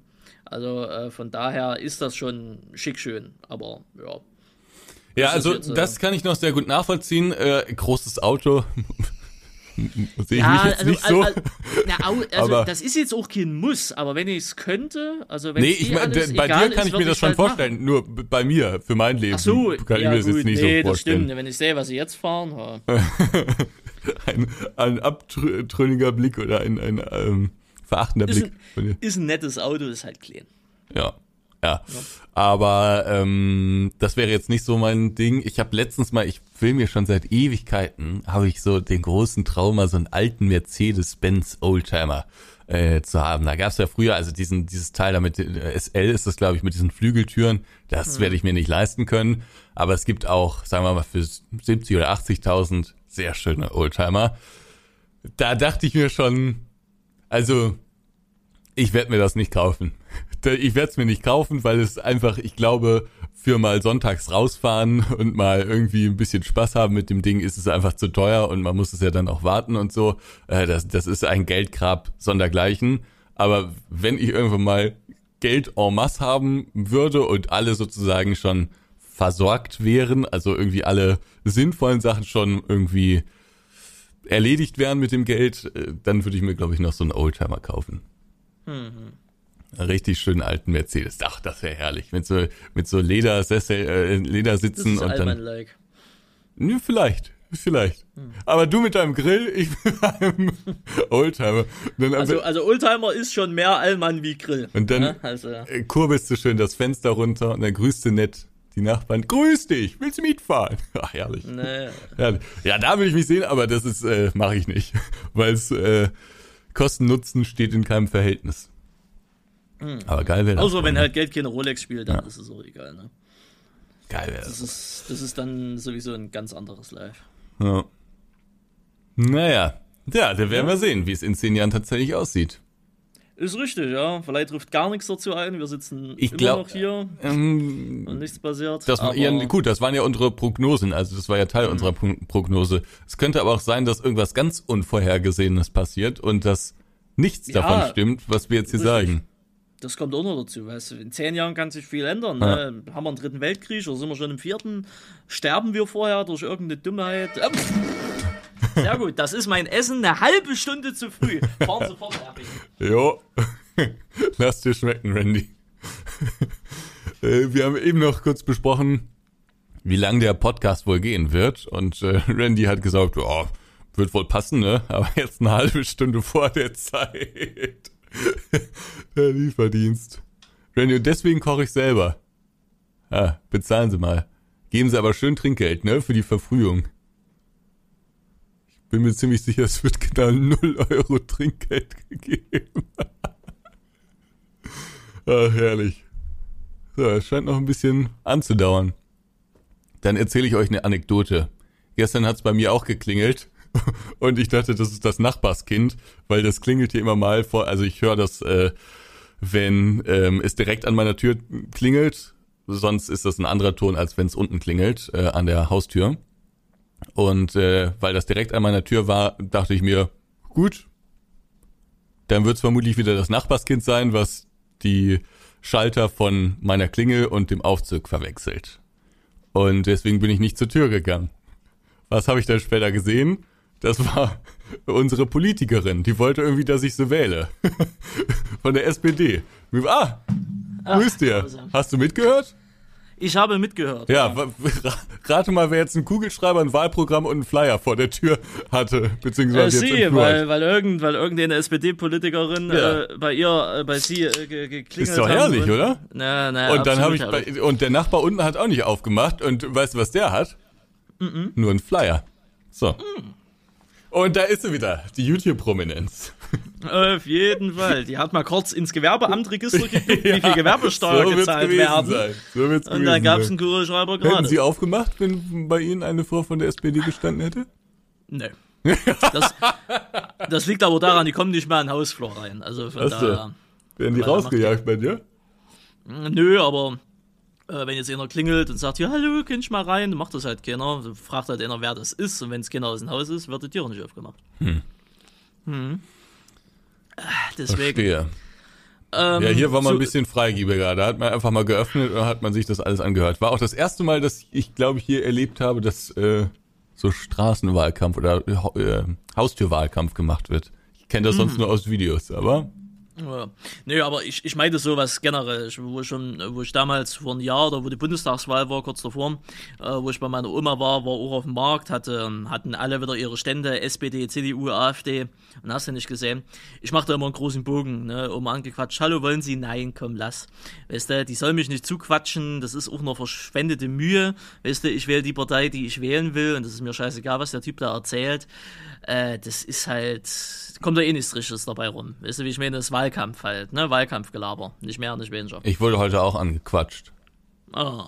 Also äh, von daher ist das schon schick schön, aber ja, ja, also jetzt, das äh, kann ich noch sehr gut nachvollziehen. Äh, großes Auto. Sehe ich ja, mich jetzt also, nicht so. Also, na, also aber, das ist jetzt auch kein Muss, aber wenn ich es könnte, also wenn Nee, ich meine, bei dir kann ist, ich mir das schon halt vorstellen, machen. nur bei mir, für mein Leben. Ach so, kann ja, ich mir das gut, jetzt nicht nee, so vorstellen. Das stimmt, wenn ich sehe, was sie jetzt fahren. ein, ein abtrünniger Blick oder ein, ein ähm, verachtender ist Blick. Ein, ist ein nettes Auto, ist halt klein. Ja. Ja. ja. Aber ähm, das wäre jetzt nicht so mein Ding. Ich habe letztens mal, ich will mir schon seit Ewigkeiten, habe ich so den großen Traum, mal so einen alten Mercedes-Benz Oldtimer äh, zu haben. Da gab es ja früher, also diesen dieses Teil damit, äh, SL ist das, glaube ich, mit diesen Flügeltüren. Das mhm. werde ich mir nicht leisten können. Aber es gibt auch, sagen wir mal, für 70 oder 80.000 sehr schöne Oldtimer. Da dachte ich mir schon, also ich werde mir das nicht kaufen ich werde es mir nicht kaufen, weil es einfach, ich glaube, für mal sonntags rausfahren und mal irgendwie ein bisschen Spaß haben mit dem Ding ist es einfach zu teuer und man muss es ja dann auch warten und so. Äh, das, das ist ein Geldgrab sondergleichen. Aber wenn ich irgendwann mal Geld en masse haben würde und alle sozusagen schon versorgt wären, also irgendwie alle sinnvollen Sachen schon irgendwie erledigt wären mit dem Geld, äh, dann würde ich mir, glaube ich, noch so einen Oldtimer kaufen. Mhm richtig schönen alten Mercedes. Ach, das wäre herrlich. Mit so, mit so Ledersessel, äh, Ledersitzen das ist und dann. Like. Ja, vielleicht. Vielleicht. Hm. Aber du mit deinem Grill, ich mit meinem Oldtimer. Also, also Oldtimer ist schon mehr Allmann wie Grill. Und dann ja, also. Äh, kurbelst du schön das Fenster runter und dann grüßt du nett die Nachbarn. Grüß dich, willst du mitfahren? Ach, herrlich. Nee. herrlich. Ja, da will ich mich sehen, aber das ist, äh, mache ich nicht. Weil es äh, Kosten-Nutzen steht in keinem Verhältnis. Mhm. Aber geil wäre das. Außer wenn halt Geld keine Rolex spielt, dann ja. ist es auch egal, ne? Geil wäre das. Ist, das ist dann sowieso ein ganz anderes Live. Ja. Naja. Ja, da werden wir sehen, wie es in zehn Jahren tatsächlich aussieht. Ist richtig, ja. Vielleicht trifft gar nichts dazu ein. Wir sitzen ich immer glaub, noch hier ähm, und nichts passiert. Das war, ja, gut, das waren ja unsere Prognosen. Also das war ja Teil mhm. unserer Prognose. Es könnte aber auch sein, dass irgendwas ganz Unvorhergesehenes passiert und dass nichts ja, davon stimmt, was wir jetzt hier richtig. sagen das kommt auch noch dazu. Weißt du, in zehn Jahren kann sich viel ändern. Ja. Ne? Haben wir einen dritten Weltkrieg oder sind wir schon im vierten? Sterben wir vorher durch irgendeine Dummheit? Ähm, sehr gut, das ist mein Essen eine halbe Stunde zu früh. Fahren sofort fertig. Jo, lass dir schmecken, Randy. Äh, wir haben eben noch kurz besprochen, wie lang der Podcast wohl gehen wird. Und äh, Randy hat gesagt, oh, wird wohl passen, ne? Aber jetzt eine halbe Stunde vor der Zeit. Der Lieferdienst. Randy, und deswegen koche ich selber. Ja, bezahlen Sie mal. Geben Sie aber schön Trinkgeld, ne, für die Verfrühung. bin mir ziemlich sicher, es wird genau 0 Euro Trinkgeld gegeben. Ach, herrlich. So, es scheint noch ein bisschen anzudauern. Dann erzähle ich euch eine Anekdote. Gestern hat es bei mir auch geklingelt und ich dachte, das ist das Nachbarskind, weil das klingelt hier immer mal vor. Also ich höre das, äh, wenn ähm, es direkt an meiner Tür klingelt. Sonst ist das ein anderer Ton, als wenn es unten klingelt äh, an der Haustür. Und äh, weil das direkt an meiner Tür war, dachte ich mir, gut, dann wird es vermutlich wieder das Nachbarskind sein, was die Schalter von meiner Klingel und dem Aufzug verwechselt. Und deswegen bin ich nicht zur Tür gegangen. Was habe ich dann später gesehen? Das war unsere Politikerin. Die wollte irgendwie, dass ich sie wähle. Von der SPD. Ah, grüß dir. Hast du mitgehört? Ich habe mitgehört. Ja, ja, rate mal, wer jetzt einen Kugelschreiber, ein Wahlprogramm und einen Flyer vor der Tür hatte, beziehungsweise äh, sie, weil, weil, irgend, weil irgendeine SPD-Politikerin ja. äh, bei ihr, äh, bei sie äh, geklingelt hat. Ist doch herrlich, und, oder? Na, na, und dann habe ich, bei, und der Nachbar unten hat auch nicht aufgemacht und weißt du, was der hat? Mm -mm. Nur ein Flyer. So. Mm. Und da ist sie wieder, die YouTube-Prominenz. Auf jeden Fall. Die hat mal kurz ins Gewerbeamtregister geguckt, ja, wie viel Gewerbesteuer so gezahlt werden. Sein. So wird's Und dann gab es einen Kugelschreiber gerade. Hätten Sie aufgemacht, wenn bei Ihnen eine Frau von der SPD gestanden hätte? Nö. Das, das liegt aber daran, die kommen nicht mehr in den Hausflur rein. Also von daher. Werden die rausgejagt bei dir? Nö, aber äh, wenn jetzt einer klingelt und sagt, ja, hallo, kann ich mal rein, macht das halt keiner. Fragt halt einer, wer das ist. Und wenn es keiner aus dem Haus ist, wird die Tür nicht aufgemacht. Hm. Hm. Deswegen. Verstehe. Ähm, ja, hier war man so, ein bisschen freigiebiger. Da hat man einfach mal geöffnet und hat man sich das alles angehört. War auch das erste Mal, dass ich, glaube ich, hier erlebt habe, dass äh, so Straßenwahlkampf oder äh, Haustürwahlkampf gemacht wird. Ich kenne das sonst mhm. nur aus Videos, aber ja. Nee, aber ich, ich meinte sowas generell, wo ich schon, wo ich damals vor einem Jahr oder wo die Bundestagswahl war, kurz davor, äh, wo ich bei meiner Oma war, war auch auf dem Markt, hatte, hatten alle wieder ihre Stände, SPD, CDU, AfD, und hast du nicht gesehen. Ich mache da immer einen großen Bogen, ne, Oma angequatscht, hallo, wollen Sie? Nein, komm, lass. Weißt du, die soll mich nicht zuquatschen, das ist auch noch verschwendete Mühe, weißt du, ich wähle die Partei, die ich wählen will, und das ist mir scheißegal, was der Typ da erzählt. Äh, das ist halt, kommt da eh nichts Richtiges dabei rum. Weißt du, wie ich meine, das Wahlkampf halt, ne? Wahlkampfgelaber. Nicht mehr, nicht weniger. Ich wurde heute auch angequatscht. Oh.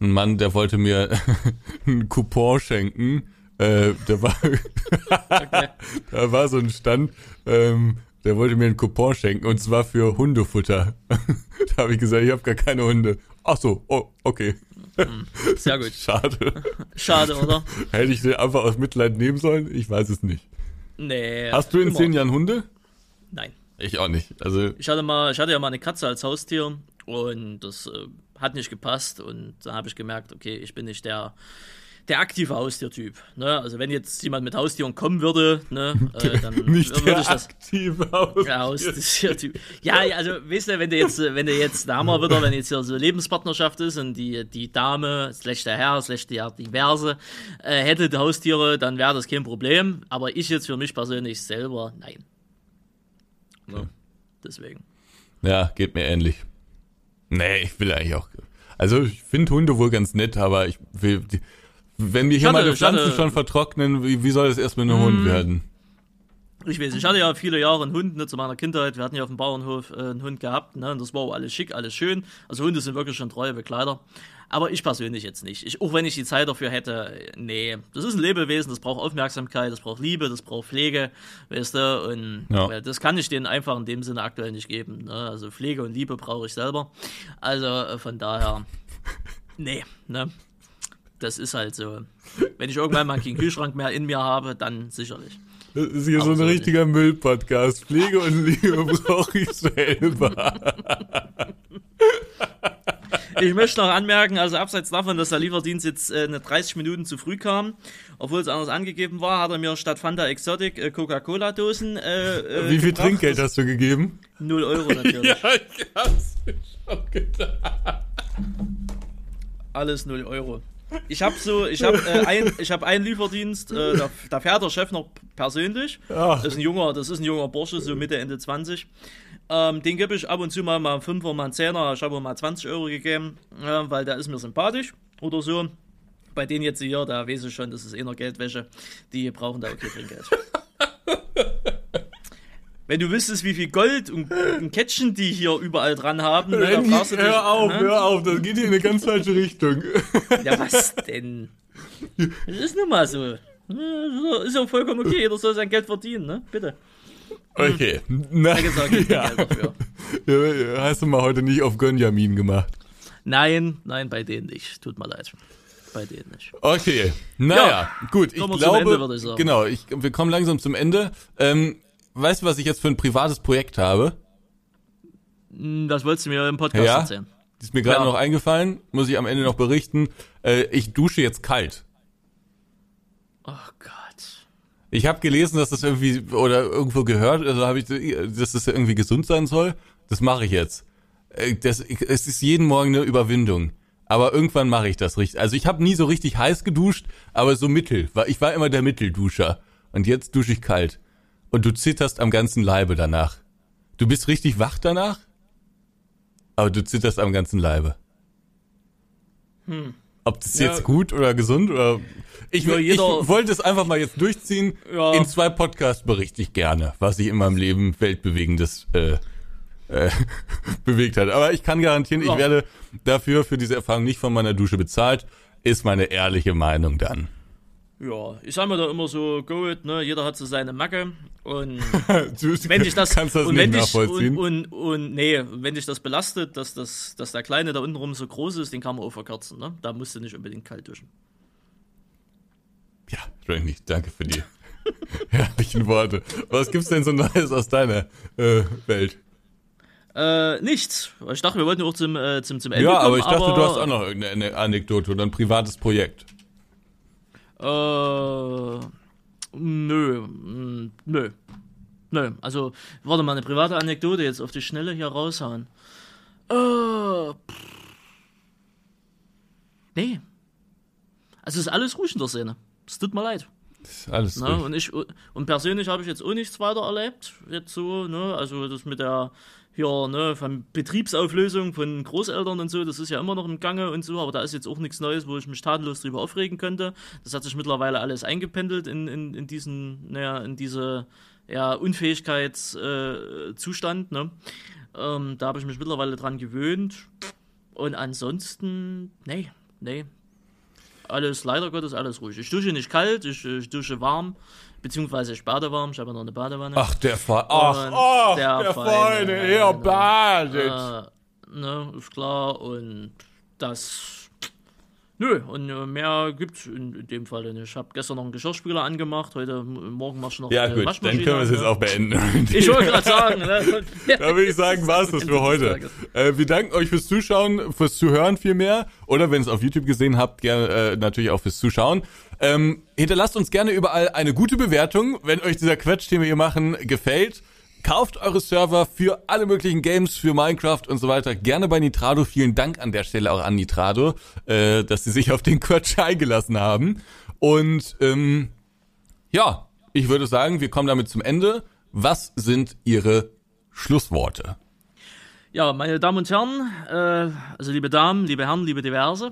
Ein Mann, der wollte mir einen Coupon schenken. Äh, der war, okay. da war so ein Stand, ähm, der wollte mir einen Coupon schenken und zwar für Hundefutter. da habe ich gesagt, ich habe gar keine Hunde. Ach so, oh, okay. Hm, sehr gut. Schade. Schade, oder? Hätte ich den einfach aus Mitleid nehmen sollen? Ich weiß es nicht. Nee. Hast du in immer. zehn Jahren Hunde? Nein. Ich auch nicht. Also ich hatte mal, ich hatte ja mal eine Katze als Haustier und das äh, hat nicht gepasst und da habe ich gemerkt, okay, ich bin nicht der der aktive Haustiertyp. Ne? Also wenn jetzt jemand mit Haustieren kommen würde, ne, äh, dann Nicht würde der ich das. Aktive Haustiertyp. Ja, also weißt du, wenn du jetzt, wenn du jetzt, haben wir wieder, wenn jetzt hier so Lebenspartnerschaft ist und die, die Dame, slash der Herr, slash der diverse, äh, hätte die Haustiere, dann wäre das kein Problem. Aber ich jetzt für mich persönlich selber, nein. Ne? Deswegen. Ja, geht mir ähnlich. Nee, ich will eigentlich auch. Also ich finde Hunde wohl ganz nett, aber ich will. Die, wenn wir hier hatte, mal Pflanzen schon vertrocknen, wie, wie soll das erst mit einem Hund mm. werden? Ich weiß, ich hatte ja viele Jahre einen Hund ne, zu meiner Kindheit. Wir hatten ja auf dem Bauernhof äh, einen Hund gehabt. Ne, und das war auch alles schick, alles schön. Also Hunde sind wirklich schon treue Begleiter. Aber ich persönlich jetzt nicht. Ich, auch wenn ich die Zeit dafür hätte, nee. Das ist ein Lebewesen, das braucht Aufmerksamkeit, das braucht Liebe, das braucht Pflege, weißt du. Und ja. das kann ich denen einfach in dem Sinne aktuell nicht geben. Ne? Also Pflege und Liebe brauche ich selber. Also äh, von daher, nee, ne das ist halt so. Wenn ich irgendwann mal keinen Kühlschrank mehr in mir habe, dann sicherlich. Das ist hier Aber so ein so richtiger Müllpodcast. Pflege und Liebe brauche ich selber. Ich möchte noch anmerken, also abseits davon, dass der Lieferdienst jetzt äh, 30 Minuten zu früh kam, obwohl es anders angegeben war, hat er mir statt Fanta Exotic äh, Coca-Cola-Dosen. Äh, äh, Wie viel gebracht. Trinkgeld hast du gegeben? Null Euro natürlich. ja, ich hab's schon gedacht. Alles null Euro. Ich habe so, ich habe äh, ein, ich habe einen Lieferdienst, äh, da, da, fährt der Chef noch persönlich. Ach. Das ist ein junger, das ist ein junger Bursche, so Mitte Ende 20. Ähm, den gebe ich ab und zu mal mal einen Fünfer, mal einen Zehner. Ich habe mal 20 Euro gegeben, äh, weil der ist mir sympathisch oder so. bei denen jetzt hier, da weiß ich schon, das ist eh noch Geldwäsche. Die brauchen da okay Trinkgeld. Wenn du wüsstest, wie viel Gold und, und Kettchen die hier überall dran haben, ne, dann brauchst du dich, hör auf, ne? hör auf, das geht hier in eine ganz falsche Richtung. Ja, was denn? Das ist nun mal so. Ist ja vollkommen okay, jeder soll sein Geld verdienen, ne? Bitte. Okay. Na, gesagt, ja. ja. Hast du mal heute nicht auf Gönjamin gemacht? Nein, nein, bei denen nicht. Tut mir leid. Bei denen nicht. Okay. Naja, ja, gut. Ich glaube, Ende, ich genau, ich, wir kommen langsam zum Ende. Ähm, weißt du, was ich jetzt für ein privates Projekt habe? Hm, das wolltest du mir im Podcast ja, erzählen. ist mir gerade ja. noch eingefallen, muss ich am Ende noch berichten. Äh, ich dusche jetzt kalt. Oh Gott. Ich habe gelesen, dass das irgendwie oder irgendwo gehört, also habe ich, dass das irgendwie gesund sein soll. Das mache ich jetzt. Äh, das, es ist jeden Morgen eine Überwindung. Aber irgendwann mache ich das richtig. Also ich habe nie so richtig heiß geduscht, aber so mittel. Ich war immer der Mittelduscher. Und jetzt dusche ich kalt. Und du zitterst am ganzen Leibe danach. Du bist richtig wach danach, aber du zitterst am ganzen Leibe. Hm. Ob das ja. jetzt gut oder gesund oder ich, ja, ich wollte es einfach mal jetzt durchziehen. Ja. In zwei Podcasts berichte ich gerne, was ich in meinem Leben weltbewegendes äh, äh, bewegt hat. Aber ich kann garantieren, ich werde dafür für diese Erfahrung nicht von meiner Dusche bezahlt. Ist meine ehrliche Meinung dann. Ja, ich sag mal da immer so, go it, ne? Jeder hat so seine Macke und wenn dich das, kannst das und nicht nachvollziehen. Und, und, und, nee, wenn dich das belastet, dass das, dass der Kleine da unten rum so groß ist, den kann man auch verkürzen, ne? Da musst du nicht unbedingt kalt duschen. Ja, Randy, danke für die herrlichen Worte. Was gibt's denn so Neues aus deiner äh, Welt? Äh, nichts. Ich dachte, wir wollten auch zum, äh, zum, zum Ende Ja, kommen, aber ich dachte, aber, du hast auch noch irgendeine Anekdote oder ein privates Projekt. Äh, nö, mm, nö. Nö, also, warte mal, eine private Anekdote jetzt auf die Schnelle hier raushauen. Äh, nee. Also, ist alles ruhig in der Szene. Es tut mir leid. Alles ne? und ich und persönlich habe ich jetzt auch nichts weiter erlebt jetzt so ne also das mit der hier, ne, von Betriebsauflösung von Großeltern und so, das ist ja immer noch im Gange und so, aber da ist jetzt auch nichts Neues, wo ich mich tatenlos drüber aufregen könnte. Das hat sich mittlerweile alles eingependelt in, in, in diesen, naja, in diese ja, Unfähigkeitszustand, äh, ne? Ähm, da habe ich mich mittlerweile dran gewöhnt. Und ansonsten, nee, nee. Alles, leider Gottes, alles ruhig. Ich dusche nicht kalt, ich, ich dusche warm beziehungsweise ich bade warm, ich habe noch eine Badewanne. Ach, der Fall. Ach, ach, der, der Feine, er badet. Äh, ne, ist klar. Und das Nö, und äh, mehr gibt's in, in dem Fall nicht. Ich habe gestern noch einen Geschirrspüler angemacht, heute Morgen machst du noch Ja gut, dann können wir es jetzt auch beenden. ich wollte gerade sagen. Ne? da würde ich sagen, war es das für heute. Äh, wir danken euch fürs Zuschauen, fürs Zuhören vielmehr. Oder wenn ihr es auf YouTube gesehen habt, gerne äh, natürlich auch fürs Zuschauen. Ähm, hinterlasst uns gerne überall eine gute Bewertung, wenn euch dieser Quatsch, den wir hier machen, gefällt. Kauft eure Server für alle möglichen Games, für Minecraft und so weiter. Gerne bei Nitrado. Vielen Dank an der Stelle auch an Nitrado, äh, dass sie sich auf den Quatsch eingelassen haben. Und ähm, ja, ich würde sagen, wir kommen damit zum Ende. Was sind Ihre Schlussworte? Ja, meine Damen und Herren, äh, also liebe Damen, liebe Herren, liebe Diverse,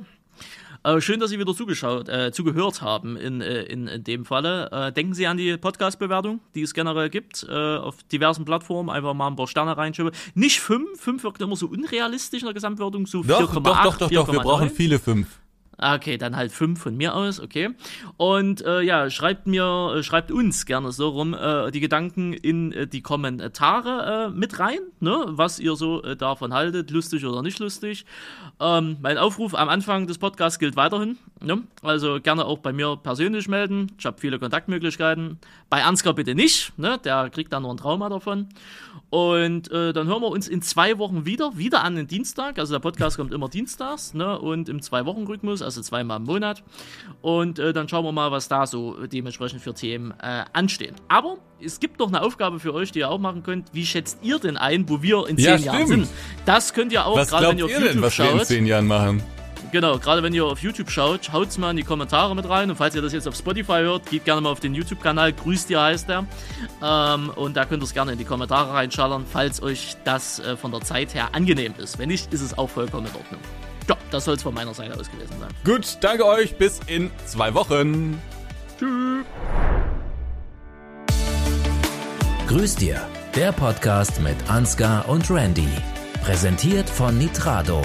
äh, schön, dass Sie wieder zugeschaut, äh, zugehört haben in, äh, in, in dem Falle. Äh, denken Sie an die Podcast-Bewertung, die es generell gibt, äh, auf diversen Plattformen. Einfach mal ein paar Sterne reinschieben. Nicht fünf, fünf wirkt immer so unrealistisch in der Gesamtwertung, so 4,8. Doch, doch, doch, doch, doch, wir brauchen viele fünf. Ah, okay, dann halt fünf von mir aus, okay. Und äh, ja, schreibt mir, äh, schreibt uns gerne so rum äh, die Gedanken in äh, die Kommentare äh, mit rein, ne, was ihr so davon haltet, lustig oder nicht lustig. Ähm, mein Aufruf am Anfang des Podcasts gilt weiterhin. Ne? Also gerne auch bei mir persönlich melden. Ich habe viele Kontaktmöglichkeiten. Bei Ansgar bitte nicht, ne? der kriegt da nur ein Trauma davon. Und äh, dann hören wir uns in zwei Wochen wieder, wieder an den Dienstag. Also der Podcast kommt immer dienstags ne? und im Zwei-Wochen-Rhythmus, also zweimal im Monat. Und äh, dann schauen wir mal, was da so dementsprechend für Themen äh, anstehen. Aber es gibt noch eine Aufgabe für euch, die ihr auch machen könnt. Wie schätzt ihr denn ein, wo wir in zehn ja, Jahren sind? Das könnt ihr auch, gerade wenn ihr auf YouTube denn, was schaut. wir in zehn Jahren machen? Genau, gerade wenn ihr auf YouTube schaut, haut's mal in die Kommentare mit rein. Und falls ihr das jetzt auf Spotify hört, geht gerne mal auf den YouTube-Kanal. Grüßt ihr heißt der. Ähm, und da könnt ihr es gerne in die Kommentare reinschallern, falls euch das äh, von der Zeit her angenehm ist. Wenn nicht, ist es auch vollkommen in Ordnung. Ja, das soll es von meiner Seite aus gewesen sein. Gut, danke euch. Bis in zwei Wochen. Tschüss. Grüß dir, der Podcast mit Ansgar und Randy. Präsentiert von Nitrado.